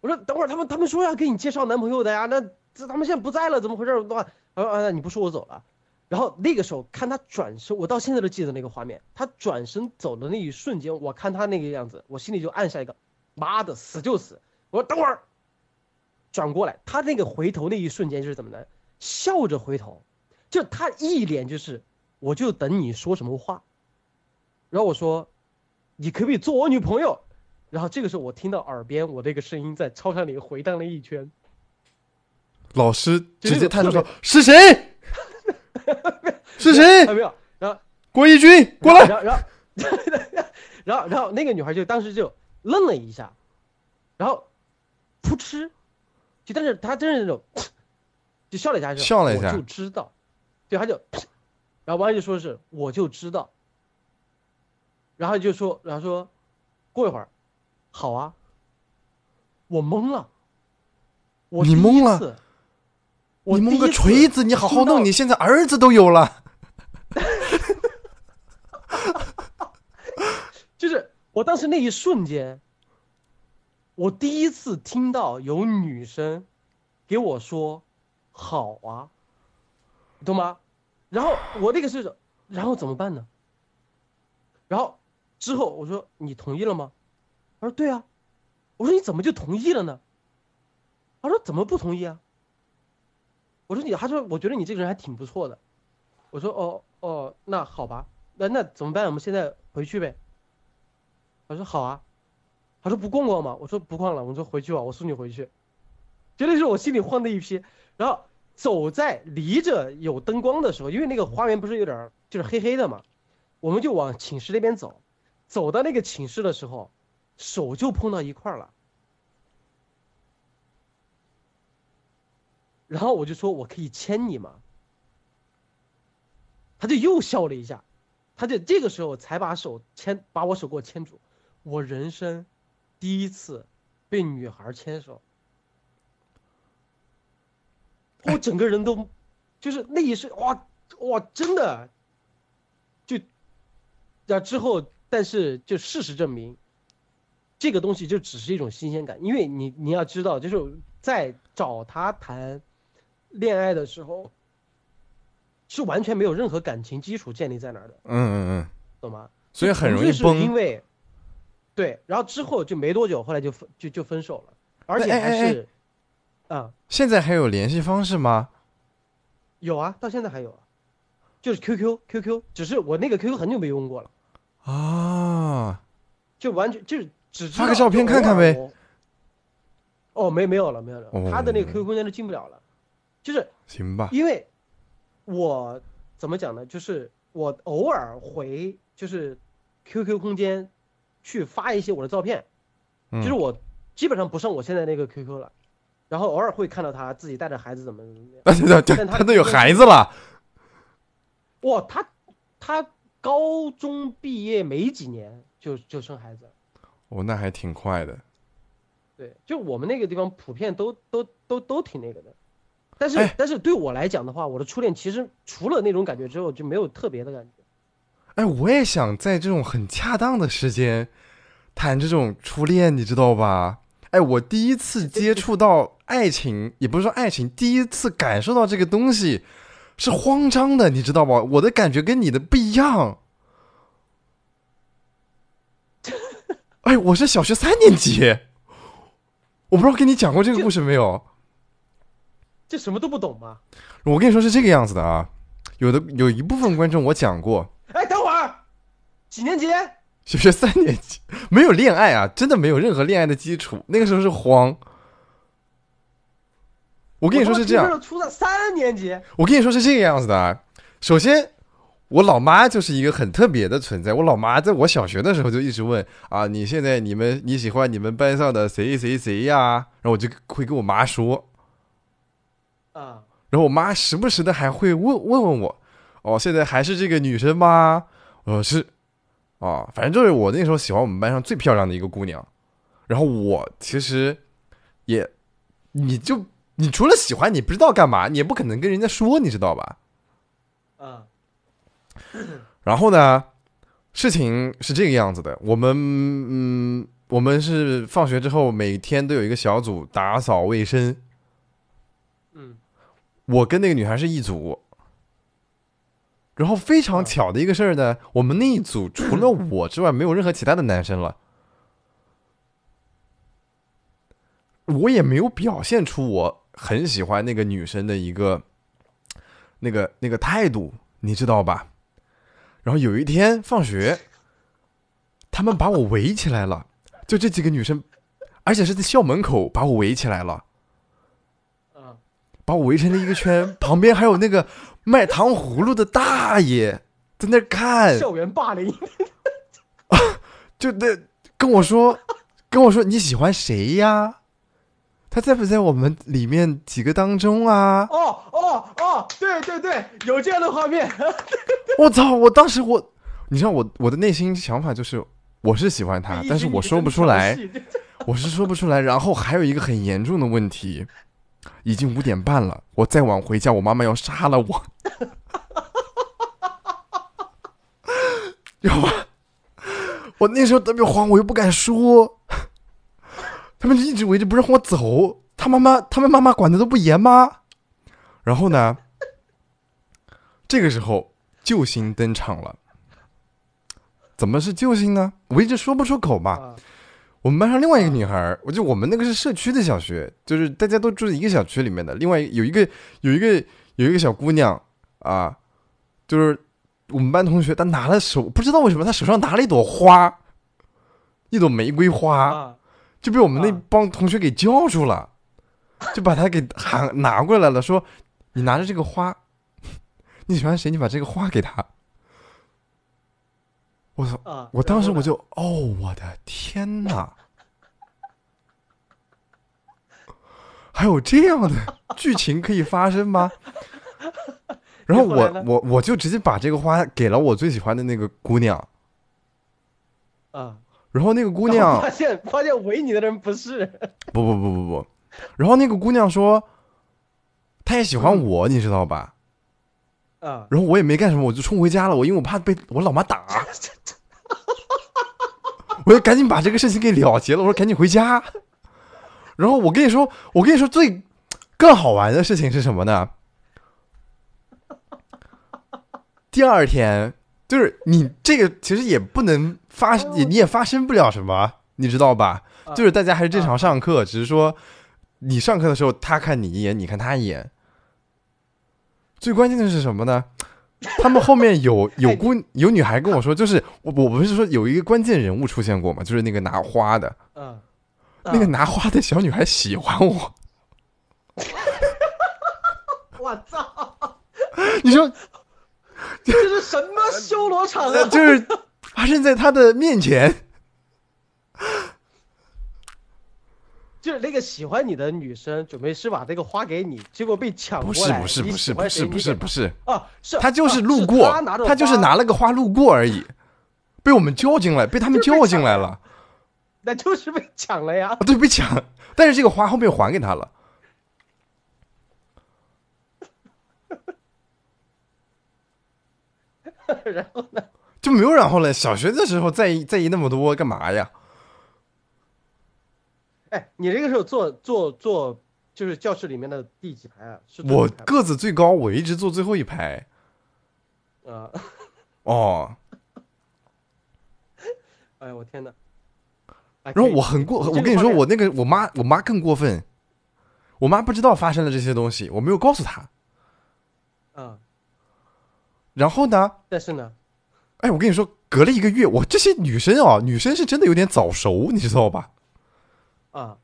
我说等会儿他们他们说要给你介绍男朋友的呀，那这他们现在不在了，怎么回事？的话，啊啊你不说我走了。然后那个时候看他转身，我到现在都记得那个画面。他转身走的那一瞬间，我看他那个样子，我心里就按下一个，妈的死就死。我说等会儿，转过来，他那个回头那一瞬间就是怎么的？笑着回头，就他一脸就是，我就等你说什么话。然后我说，你可不可以做我女朋友？然后这个时候我听到耳边我那个声音在操场里回荡了一圈。老师直接探出说：“是谁？是谁？” 没有。然后郭一军过来。然后，然后，然后，然后那个女孩就当时就愣了一下，然后，噗嗤，就但是她真是那种。就笑了一下，笑了一下，我就知道，对，他就，然后完了就说是我就知道，然后就说，然后说，过一会儿，好啊，我懵了，我你懵了，你蒙个锤子，你好好弄，你现在儿子都有了，就是我当时那一瞬间，我第一次听到有女生给我说。好啊，懂吗？然后我那个是，然后怎么办呢？然后之后我说你同意了吗？他说对啊。我说你怎么就同意了呢？他说怎么不同意啊？我说你，他说我觉得你这个人还挺不错的。我说哦哦，那好吧，那那怎么办？我们现在回去呗。他说好啊。他说不逛逛吗？我说不逛了，我说回去吧，我送你回去。绝对是我心里慌的一批。然后走在离着有灯光的时候，因为那个花园不是有点就是黑黑的嘛，我们就往寝室那边走。走到那个寝室的时候，手就碰到一块了。然后我就说：“我可以牵你吗？”他就又笑了一下，他就这个时候才把手牵，把我手给我牵住。我人生第一次被女孩牵手。我整个人都，就是那一瞬，哇哇，真的，就，啊之后，但是就事实证明，这个东西就只是一种新鲜感，因为你你要知道，就是在找他谈恋爱的时候，是完全没有任何感情基础建立在那儿的，嗯嗯嗯，懂吗？所以很容易崩。为，对，然后之后就没多久，后来就分就就分手了，而且哎哎哎啊、现在还有联系方式吗？有啊，到现在还有啊，就是 QQ QQ，只是我那个 QQ 很久没用过了，啊，就完全就是只知发个照片看看呗。哦，没没有了，没有了，他的那个哦 QQ 空间都进不了了，就是行吧。因为我怎么讲呢？就是我偶尔回就是 QQ 空间去发一些我的照片，嗯。就是我基本上不上我现在那个 QQ 了，然后偶尔会看到他自己带着孩子怎么怎么样。他他他都有孩子了，哇，他他高中毕业没几年就就生孩子，哦，那还挺快的。对，就我们那个地方普遍都都都都挺那个的。但是、哎但是对我来讲的话，我的初恋其实除了那种感觉之后就没有特别的感觉。哎，我也想在这种很恰当的时间谈这种初恋，你知道吧？哎，我第一次接触到爱情，也不是说爱情，第一次感受到这个东西是慌张的，你知道吧？我的感觉跟你的不一样。哎，我是小学三年级，我不知道跟你讲过这个故事没有？这什么都不懂吗？我跟你说是这个样子的啊，有的有一部分观众我讲过，哎，等会儿，几年级？小学三年级没有恋爱啊，真的没有任何恋爱的基础，那个时候是慌。我我跟你说是这样，样，初三三年级。我跟你说是这个样子的啊。首先，我老妈就是一个很特别的存在。我老妈在我小学的时候就一直问啊，你现在你们你喜欢你们班上的谁谁谁呀、然后我就会跟我妈说，啊，然后我妈时不时的还会问问问我，哦，现在还是这个女生吗？我说是，啊，反正就是我那时候喜欢我们班上最漂亮的一个姑娘，然后我其实也，你就你除了喜欢，你不知道干嘛，你也不可能跟人家说，你知道吧？嗯，然后呢，事情是这个样子的，我们嗯，我们是放学之后每天都有一个小组打扫卫生，嗯，我跟那个女孩是一组。然后非常巧的一个事儿呢，我们那一组 除了我之外，没有任何其他的男生了。我也没有表现出我很喜欢那个女生的一个那个那个态度，你知道吧？然后有一天放学，他们把我围起来了，就这几个女生，而且是在校门口把我围起来了。啊，把我围成了一个圈，旁边还有那个卖糖葫芦的大爷在那看，校园霸凌。就那跟我说，跟我说你喜欢谁呀？他在不在我们里面几个当中啊？哦哦哦，对对对，有这样的画面。我操！我当时我，你知道我我的内心想法就是，我是喜欢他，但是我说不出来，我是说不出来。然后还有一个很严重的问题，已经五点半了，我再晚回家，我妈妈要杀了我。有吧？我那时候特别慌，我又不敢说，他们就一直围着不让我走。他妈妈，他们妈妈管的都不严吗？然后呢，这个时候救星登场了。怎么是救星呢？我一直说不出口嘛。啊我们班上另外一个女孩，我就我们那个是社区的小学，就是大家都住在一个小区里面的。另外有一个有一个有一个小姑娘啊，就是我们班同学，她拿了手不知道为什么她手上拿了一朵花，一朵玫瑰花，啊就被我们那啊帮同学给叫住了，就把他给喊拿过来了，说你拿着这个花，你喜欢谁？你把这个花给他。我操！啊！我当时我就哦，我的天哪！还有这样的 剧情可以发生吗？然后我我我就直接把这个花给了我最喜欢的那个姑娘，啊，然后那个姑娘 发现发现围你的人不是不不不不不，然后那个姑娘说，她也喜欢嗯我，你知道吧？啊，然后我也没干什么，我就冲回家了。我因为我怕被我老妈打，我就赶紧把这个事情给了结了。我说赶紧回家。然后我跟你说，我跟你说最更好玩的事情是什么呢？第二天就是你这个其实也不能发，也你也发生不了什么，你知道吧？就是大家还是正常上课，只是说你上课的时候他看你一眼，你看他一眼。最关键的是什么呢？他们后面有 有姑有女孩跟我说，就是我我不是说有一个关键人物出现过嘛，就是那个拿花的，嗯，那个拿花的小女孩喜欢我。我操！你说这是什么修罗场啊？就是发生在他的面前。就是那个喜欢你的女生准备是把这个花给你，结果被抢不过来。是不是不是不是不是不是，啊，是他就是啊路过他就是拿了个花路过而已，被我们叫进来，被他们叫进来了。那就是被抢了呀啊，。对，被抢，但是这个花后面还给他了。然后呢？就没有然后了。小学的时候在意在意那么多干嘛呀？哎，你这个时候坐坐坐，就是教室里面的第几排啊？是我个子最高，我一直坐最后一排。啊，哦，哎呀，我天哪！哎然后我很过，我跟你说，我那个我妈，我妈更过分。我妈不知道发生了这些东西，我没有告诉她。嗯，然后呢，但是呢，哎，我跟你说，隔了一个月，我这些女生啊，女生是真的有点早熟，你知道吧？啊，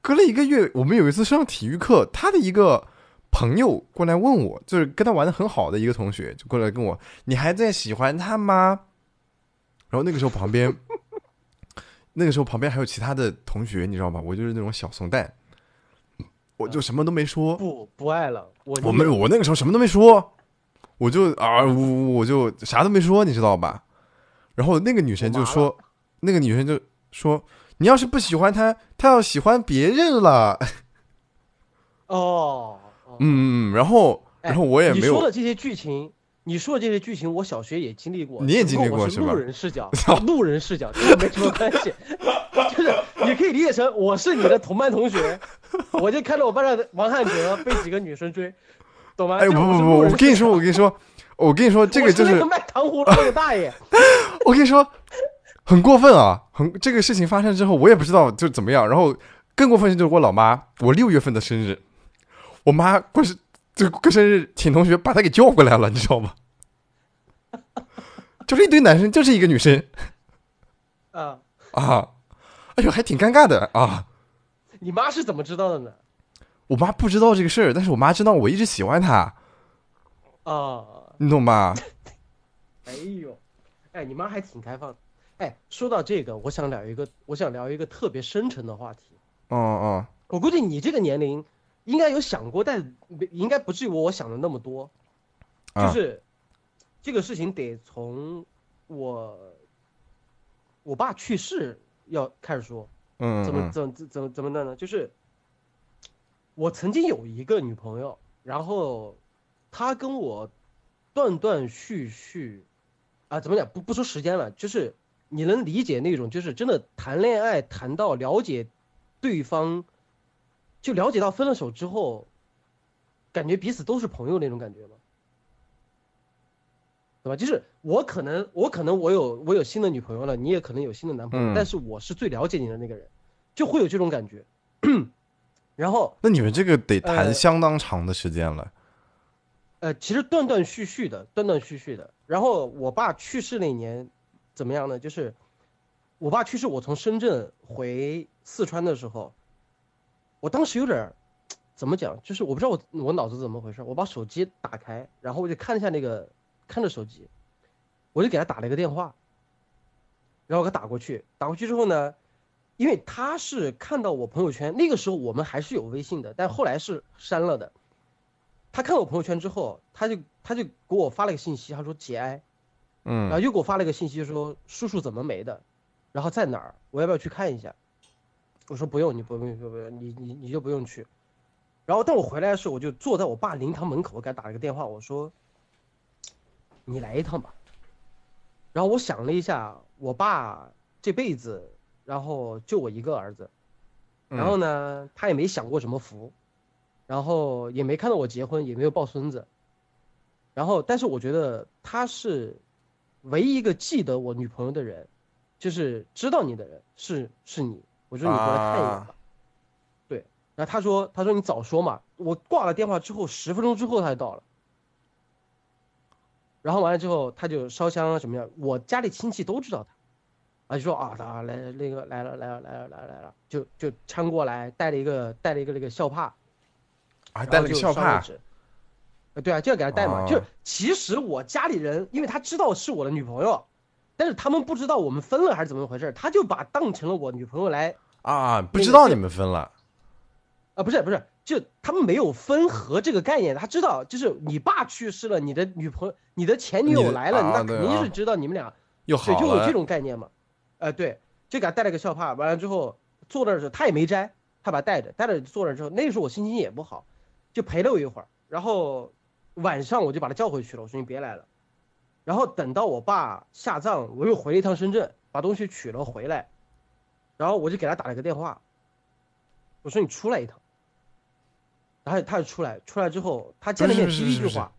隔了一个月，我们有一次上体育课，他的一个朋友过来问我，就是跟他玩的很好的一个同学，就过来跟我，你还在喜欢他吗？然后那个时候旁边，那个时候旁边还有其他的同学，你知道吗？我就是那种小怂蛋，我就什么都没说，不不爱了，我我没有，我那个时候什么都没说，我就啊呜，我就啥都没说，你知道吧？然后那个女生就说，那个女生就说，你要是不喜欢他，他要喜欢别人了。哦，嗯嗯嗯，然后哎然后我也没有，你说的这些剧情，你说的这些剧情，我小学也经历过。你也经历过 是吧路人视角，路人视角，这个没什么关系。就是你可以理解成我是你的同班同学，我就看到我班上的王汉哲被几个女生追，懂吗？哎不不不，我跟你说，我跟你说，我跟你说，这个就是个卖糖葫芦那个大爷，我跟你说，很过分啊！很这个事情发生之后，我也不知道就怎么样。然后更过分的就是我老妈，我六月份的生日，我妈过生就过生日请同学把她给叫过来了，你知道吗？就是一堆男生，就是一个女生啊，啊！哎呦，还挺尴尬的啊！你妈是怎么知道的呢？我妈不知道这个事儿，但是我妈知道我一直喜欢她，啊，你懂吧？哎呦，哎，你妈还挺开放的。哎，说到这个，我想聊一个，我想聊一个特别深沉的话题。嗯嗯，我估计你这个年龄应该有想过，但应该不至于我想的那么多。就啊是这个事情得从我我爸去世要开始说。嗯怎么嗯怎么怎么怎么的呢？就是我曾经有一个女朋友，然后她跟我断断续续啊，怎么讲？不不说时间了，就是你能理解那种，就是真的谈恋爱谈到了解对方，就了解到分了手之后，感觉彼此都是朋友那种感觉吗？对吧？就是我可能我可能我有我有新的女朋友了，你也可能有新的男朋友，嗯但是我是最了解你的那个人，就会有这种感觉。然后那你们这个得谈呃相当长的时间了。呃，其实断断续续的，断断续续的。然后我爸去世那年，怎么样呢？就是我爸去世，我从深圳回四川的时候，我当时有点儿怎么讲，就是我不知道我我脑子怎么回事，我把手机打开，然后我就看一下那个看着手机，我就给他打了一个电话，然后我给他打过去，打过去之后呢，因为他是看到我朋友圈，那个时候我们还是有微信的，但后来是删了的。他看我朋友圈之后，他就他就给我发了个信息，他说节哀，然后嗯又给我发了个信息说叔叔怎么没的，然后在哪儿，我要不要去看一下？我说不用，你不用不用，你你你就不用去。然后当我回来的时候，我就坐在我爸灵堂门口，我给他打了个电话，我说你来一趟吧。然后我想了一下，我爸这辈子，然后就我一个儿子，嗯然后呢，他也没享过什么福，然后也没看到我结婚，也没有抱孙子，然后，但是我觉得他是唯一一个记得我女朋友的人，就是知道你的人是是你。我说你过来看一眼吧。对，然后他说他说你早说嘛。我挂了电话之后，十分钟之后他就到了。然后完了之后，他就烧香啊什么样，我家里亲戚都知道他，啊就说啊他来那个来了来了来了来了来了，就就搀过来，带了一个带了一个那个校帕，还带了个校帕。对啊，就要给他带嘛。就其实我家里人，因为他知道是我的女朋友，但是他们不知道我们分了还是怎么回事，他就把当成了我女朋友来啊，不知道你们分了，啊，不是不是，就他们没有分合这个概念，他知道就是你爸去世了，你的女朋友、你的前女友来了，那肯定是知道你们俩又好就有这种概念嘛。呃，对，就给他带了个校帕，完了之后坐那儿的时候他也没摘，他把他带着，带着坐那儿之后，那个时候我心情也不好，就陪了我一会儿，然后。晚上我就把他叫回去了，我说你别来了。然后等到我爸下葬，我又回了一趟深圳，把东西取了回来。然后我就给他打了个电话，我说你出来一趟。然后他就出来，出来之后他见了面第一句话，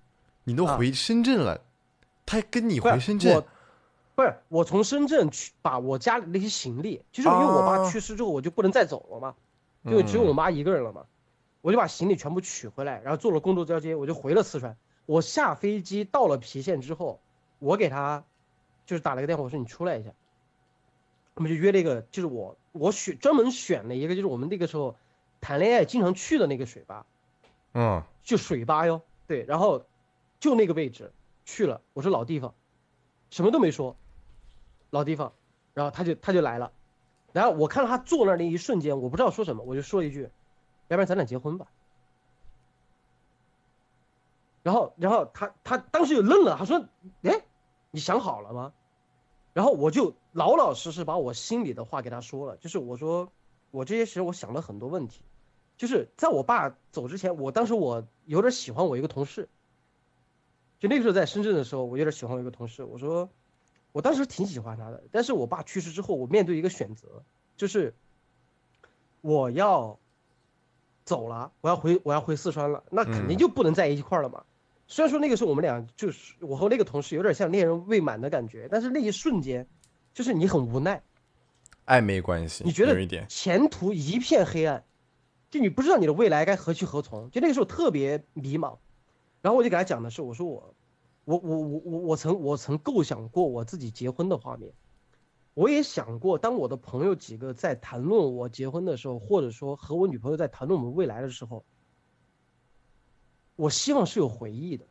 你都回深圳了，他跟你回深圳？不是，我从深圳去把我家里那些行李，就是因为我爸去世之后我就不能再走了嘛，因为只有我妈一个人了嘛。我就把行李全部取回来，然后做了工作交接，我就回了四川。我下飞机到了郫县之后，我给他就是打了个电话，我说你出来一下。我们就约了一个，就是我我选专门选了一个，就是我们那个时候谈恋爱经常去的那个水吧，嗯，就水吧哟，对，然后就那个位置去了。我说老地方，什么都没说，老地方，然后他就他就来了，然后我看到他坐那那一瞬间，我不知道说什么，我就说了一句。要不然咱俩结婚吧。然后，然后他他当时就愣了，他说：“哎，你想好了吗？”然后我就老老实实把我心里的话给他说了，就是我说我这些时我想了很多问题，就是在我爸走之前，我当时我有点喜欢我一个同事，就那个时候在深圳的时候，我有点喜欢我一个同事。我说我当时挺喜欢他的，但是我爸去世之后，我面对一个选择，就是我要。走了，我要回我要回四川了，那肯定就不能在一块儿了嘛。虽然说那个时候我们俩就是我和那个同事有点像恋人未满的感觉，但是那一瞬间，就是你很无奈，暧昧关系，你觉得前途一片黑暗，就你不知道你的未来该何去何从，就那个时候特别迷茫。然后我就给他讲的是，我说我，我我我我我曾我曾构想过我自己结婚的画面。我也想过，当我的朋友几个在谈论我结婚的时候，或者说和我女朋友在谈论我们未来的时候，我希望是有回忆的。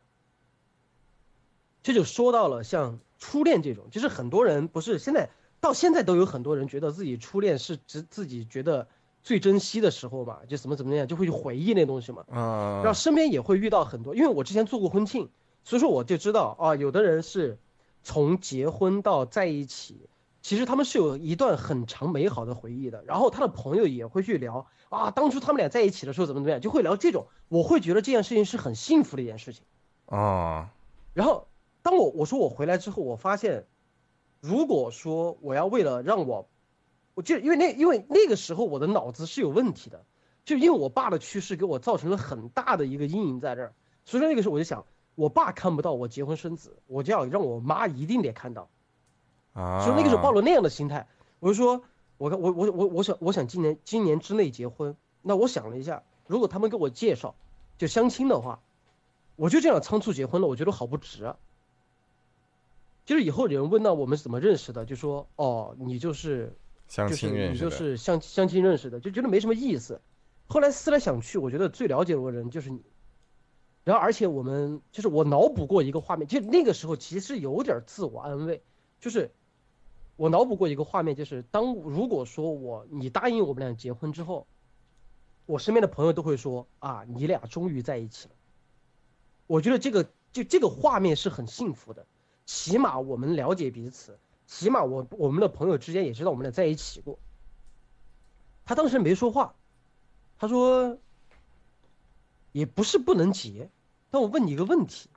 这就说到了像初恋这种，就是很多人不是现在到现在都有很多人觉得自己初恋是自自己觉得最珍惜的时候嘛，就怎么怎么样，就会去回忆那东西嘛。啊。然后身边也会遇到很多，因为我之前做过婚庆，所以说我就知道啊，有的人是从结婚到在一起。其实他们是有一段很长美好的回忆的，然后他的朋友也会去聊啊，当初他们俩在一起的时候怎么怎么样，就会聊这种。我会觉得这件事情是很幸福的一件事情，啊。然后当我我说我回来之后，我发现，如果说我要为了让我，我就因为那因为那个时候我的脑子是有问题的，就因为我爸的去世给我造成了很大的一个阴影在这儿，所以说那个时候我就想，我爸看不到我结婚生子，我就要让我妈一定得看到。所以那个时候抱了那样的心态，我就说，我我我我我想我想今年今年之内结婚。那我想了一下，如果他们给我介绍，就相亲的话，我就这样仓促结婚了，我觉得好不值。啊。就是以后有人问到我们是怎么认识的，就说哦，你就是相亲认识的，你就是相相亲认识的，就觉得没什么意思。后来思来想去，我觉得最了解我的人就是你。然后而且我们就是我脑补过一个画面，就那个时候其实有点自我安慰，就是。我脑补过一个画面，就是当如果说我你答应我们俩结婚之后，我身边的朋友都会说啊，你俩终于在一起了。我觉得这个就这个画面是很幸福的，起码我们了解彼此，起码我我们的朋友之间也知道我们俩在一起过。他当时没说话，他说，也不是不能结，但我问你一个问题，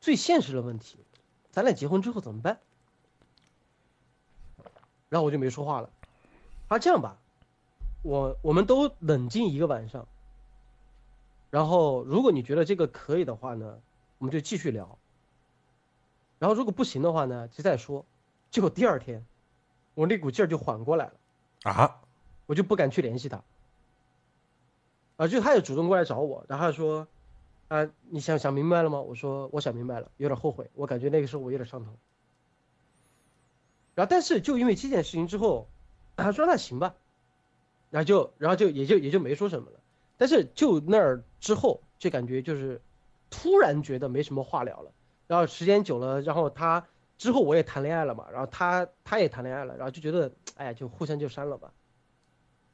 最现实的问题，咱俩结婚之后怎么办？然后我就没说话了。啊，这样吧，我我们都冷静一个晚上。然后，如果你觉得这个可以的话呢，我们就继续聊。然后如果不行的话呢，就再说。结果第二天，我那股劲儿就缓过来了，啊，我就不敢去联系他。啊，就他也主动过来找我，然后他说：“啊，你想想明白了吗？”我说：“我想明白了，有点后悔，我感觉那个时候我有点上头。”然后，但是就因为这件事情之后，他说：“那行吧。”然后就，然后就也就也就没说什么了。但是就那儿之后，就感觉就是突然觉得没什么话聊了。然后时间久了，然后他之后我也谈恋爱了嘛，然后他他也谈恋爱了，然后就觉得哎呀，就互相就删了吧。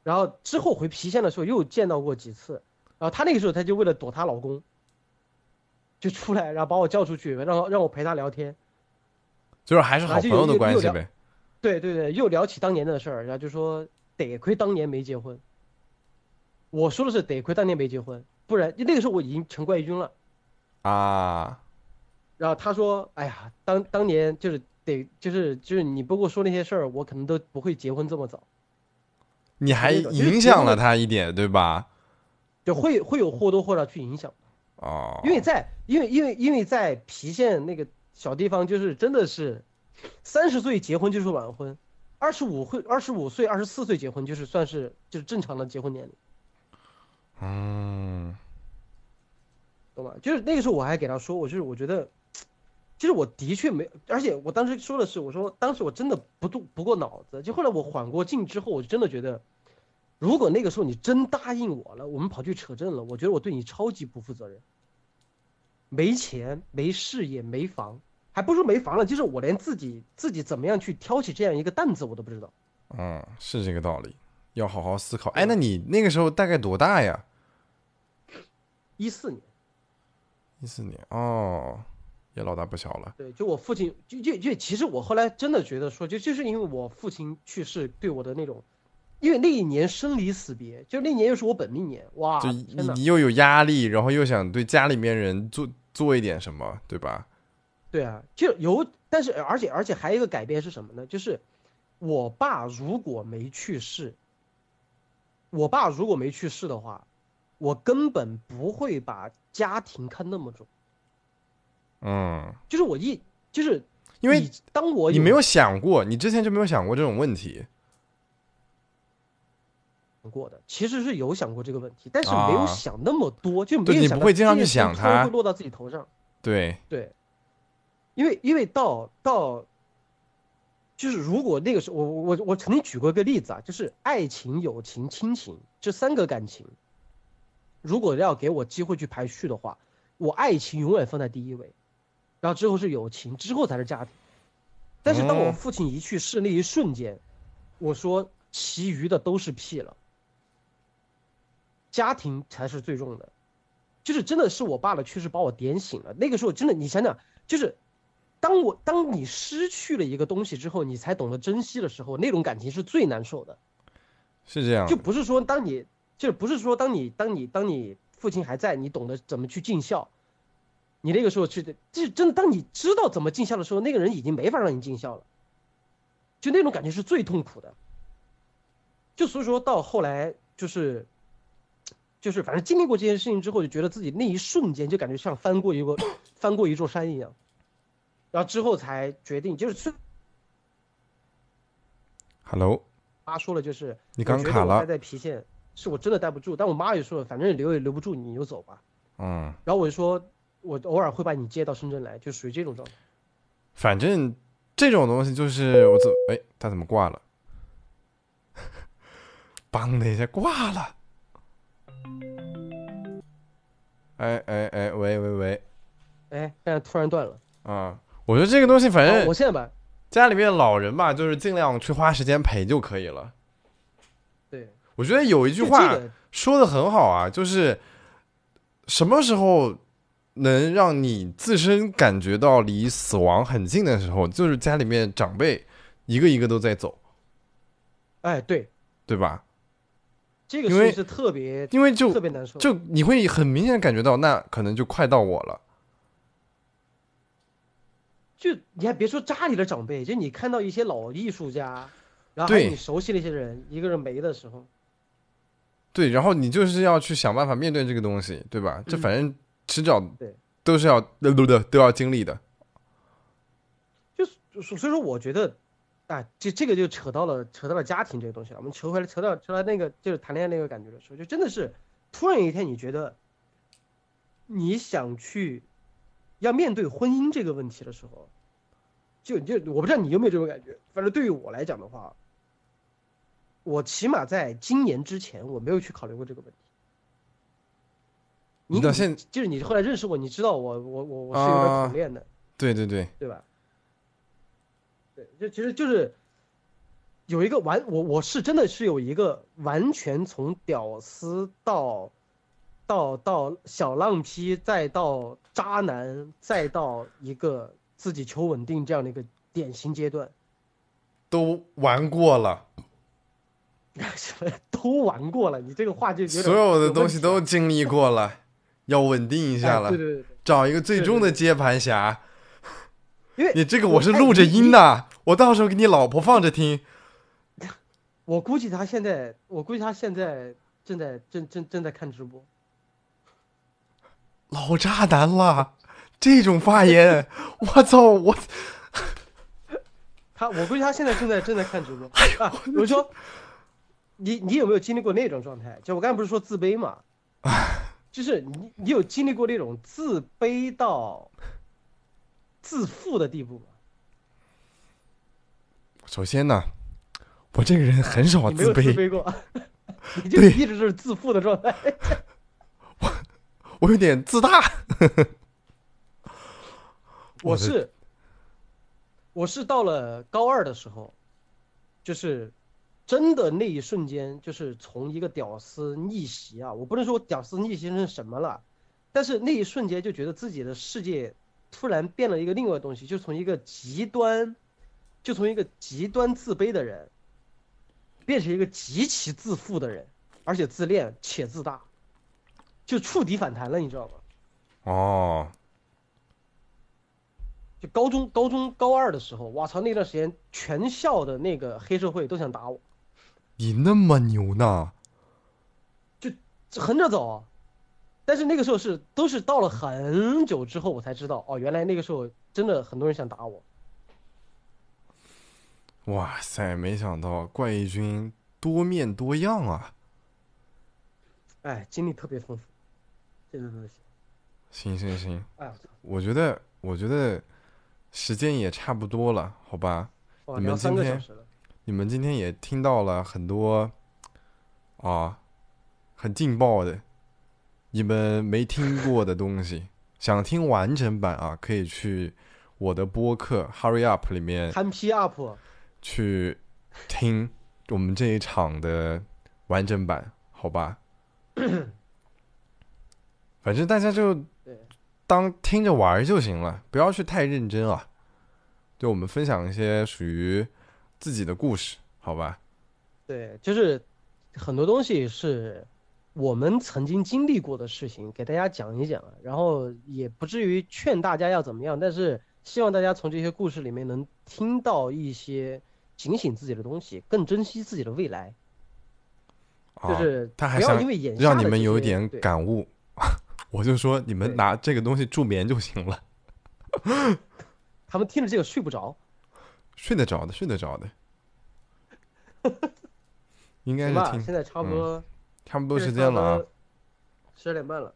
然后之后回郫县的时候又见到过几次，然后他那个时候他就为了躲她老公，就出来，然后把我叫出去，让让我陪他聊天，就是还是好朋友的关系呗。对对对，又聊起当年的事儿，然后就说。得亏当年没结婚。我说的是得亏当年没结婚，不然那个时候我已经成怪异君了，啊。然后他说：“哎呀，当当年就是得就是就是你不跟我说那些事儿，我可能都不会结婚这么早。”你还影响了他一点，对吧？就会会有或多或少去影响。哦。因为在因为因为因为在郫县那个小地方，就是真的是三十岁结婚就是晚婚。二十五岁，二十五岁，二十四岁结婚就是算是就是正常的结婚年龄。嗯，懂吗？就是那个时候我还给他说，我就是我觉得，其实我的确没，而且我当时说的是，我说当时我真的不动不过脑子。就后来我缓过劲之后，我就真的觉得，如果那个时候你真答应我了，我们跑去扯证了，我觉得我对你超级不负责任。没钱，没事业，没房。还不如没房了，就是我连自己自己怎么样去挑起这样一个担子我都不知道。嗯，是这个道理，要好好思考。哎，那你那个时候大概多大呀？一四年。一四年哦，也老大不小了。对，就我父亲，就就就其实我后来真的觉得说，就就是因为我父亲去世对我的那种，因为那一年生离死别，就那年又是我本命年，哇，就你又有压力，然后又想对家里面人做做一点什么，对吧？对啊，就有，但是而且而且还有一个改变是什么呢？就是我爸如果没去世，我爸如果没去世的话，我根本不会把家庭看那么重。嗯，就是我一就是因为当我你没有想过，你之前就没有想过这种问题。过的其实是有想过这个问题，但是没有想那么多，就没有你不会经常去想它会落到自己头上。对对。因为因为到到，就是如果那个时候我我我曾经举过一个例子啊，就是爱情、友情、亲情这三个感情，如果要给我机会去排序的话，我爱情永远放在第一位，然后之后是友情，之后才是家庭。但是当我父亲一去世那一瞬间，我说其余的都是屁了，家庭才是最重的，就是真的是我爸的去世把我点醒了。那个时候真的，你想想，就是。当我当你失去了一个东西之后，你才懂得珍惜的时候，那种感情是最难受的。是这样，就不是说当你，就不是说当你当你当你父亲还在，你懂得怎么去尽孝，你那个时候去的，就真的当你知道怎么尽孝的时候，那个人已经没法让你尽孝了。就那种感觉是最痛苦的。就所以说到后来，就是，就是反正经历过这件事情之后，就觉得自己那一瞬间就感觉像翻过一个翻过一座山一样。然后之后才决定，就是。Hello。妈说了，就是你刚卡了。待在郫县，是我真的待不住。但我妈也说了，反正留也留不住，你就走吧。嗯。然后我就说，我偶尔会把你接到深圳来，就属于这种状态。反正这种东西就是我怎哎，他怎么挂了？梆的一下挂了。哎哎哎，喂喂喂。哎，现在突然断了。啊。我觉得这个东西，反正我现在吧，家里面老人吧，就是尽量去花时间陪就可以了。对，我觉得有一句话说的很好啊，就是什么时候能让你自身感觉到离死亡很近的时候，就是家里面长辈一个一个都在走。哎，对，对吧？这个事是特别，因为就特别难受，就你会很明显感觉到，那可能就快到我了。就你还别说家里的长辈，就你看到一些老艺术家，然后你熟悉的一些人，一个人没的时候，对，然后你就是要去想办法面对这个东西，对吧？这反正迟早，对，都是要对不对都要经历的。就是所以说，我觉得，啊，这这个就扯到了扯到了家庭这个东西了。我们扯回来，扯到扯到那个就是谈恋爱那个感觉的时候，就真的是突然一天，你觉得你想去要面对婚姻这个问题的时候，就就我不知道你有没有这种感觉，反正对于我来讲的话，我起码在今年之前我没有去考虑过这个问题。你到现就是你后来认识我，你知道我我我我是有点苦练的，对对对，对吧？对，就其实就是有一个完，我我是真的是有一个完全从屌丝到到到小浪批，再到渣男，再到一个自己求稳定这样的一个典型阶段，都玩过了，什 么都玩过了，你这个话就所有的东西都经历过了，要稳定一下了，哎对对对对，找一个最终的接盘侠。因为。你这个我是哎录着音的，我到时候给你老婆放着听。我估计他现在，我估计他现在正在正正正在看直播。老渣男了，这种发言，我操！我他，我估计他现在正在正在看直播 哎啊。我说，你你有没有经历过那种状态？就我刚才不是说自卑嘛，就是你你有经历过那种自卑到自负的地步吗？首先呢，我这个人很少自卑自卑，过，你就一直是自负的状态。我我有点自大。的 我是，我是到了高二的时候，就是真的那一瞬间，就是从一个屌丝逆袭啊，我不能说我屌丝逆袭成什么了，但是那一瞬间就觉得自己的世界突然变了一个另外东西，就从一个极端，就从一个极端自卑的人，变成一个极其自负的人，而且自恋且自大，就触底反弹了，你知道吗？哦，就高中高中高二的时候，我操，那段时间全校的那个黑社会都想打我，你那么牛呢？就横着走啊。但是那个时候是都是到了很久之后，我才知道哦，原来那个时候真的很多人想打我。哇塞，没想到怪异君多面多样啊！哎，经历特别丰富，这个东西。行行行，哎，我觉得我觉得时间也差不多了，好吧？你们今天。你们今天也听到了很多啊，很劲爆的，你们没听过的东西。想听完整版啊，可以去我的播客 Hurry Up 里面憨批 UP，去听我们这一场的完整版，好吧？反正大家就，当听着玩就行了，不要去太认真啊。就我们分享一些属于自己的故事，好吧？对，就是很多东西是我们曾经经历过的事情，给大家讲一讲，然后也不至于劝大家要怎么样，但是希望大家从这些故事里面能听到一些警醒自己的东西，更珍惜自己的未来，啊，就是他还想让你们有一点感悟，我就说你们拿这个东西助眠就行了，他们听着这个睡不着。睡得着的，睡得着的，应该，是听现在差不多差不多时间了啊。，十二点半了。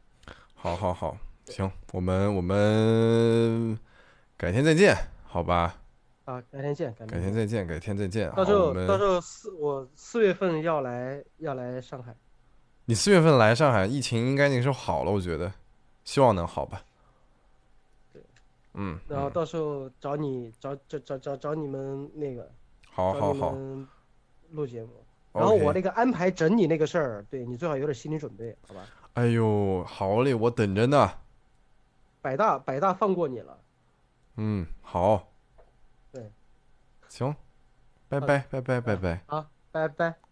好好好，行，我们我们改天再见，好吧？啊，改天见，改改天再见，改天再见。到时候到时候四我四月份要来要来上海，你四月份来上海，疫情应该那个时候好了，我觉得，希望能好吧。嗯，嗯然后到时候找你找找找找找你们那个好好好们录节目。然后我那个安排整你那个事儿，对你最好有点心理准备，好吧？哎呦，好嘞，我等着呢。百大百大放过你了，嗯，好。对，行，拜拜拜拜拜拜。好，拜拜。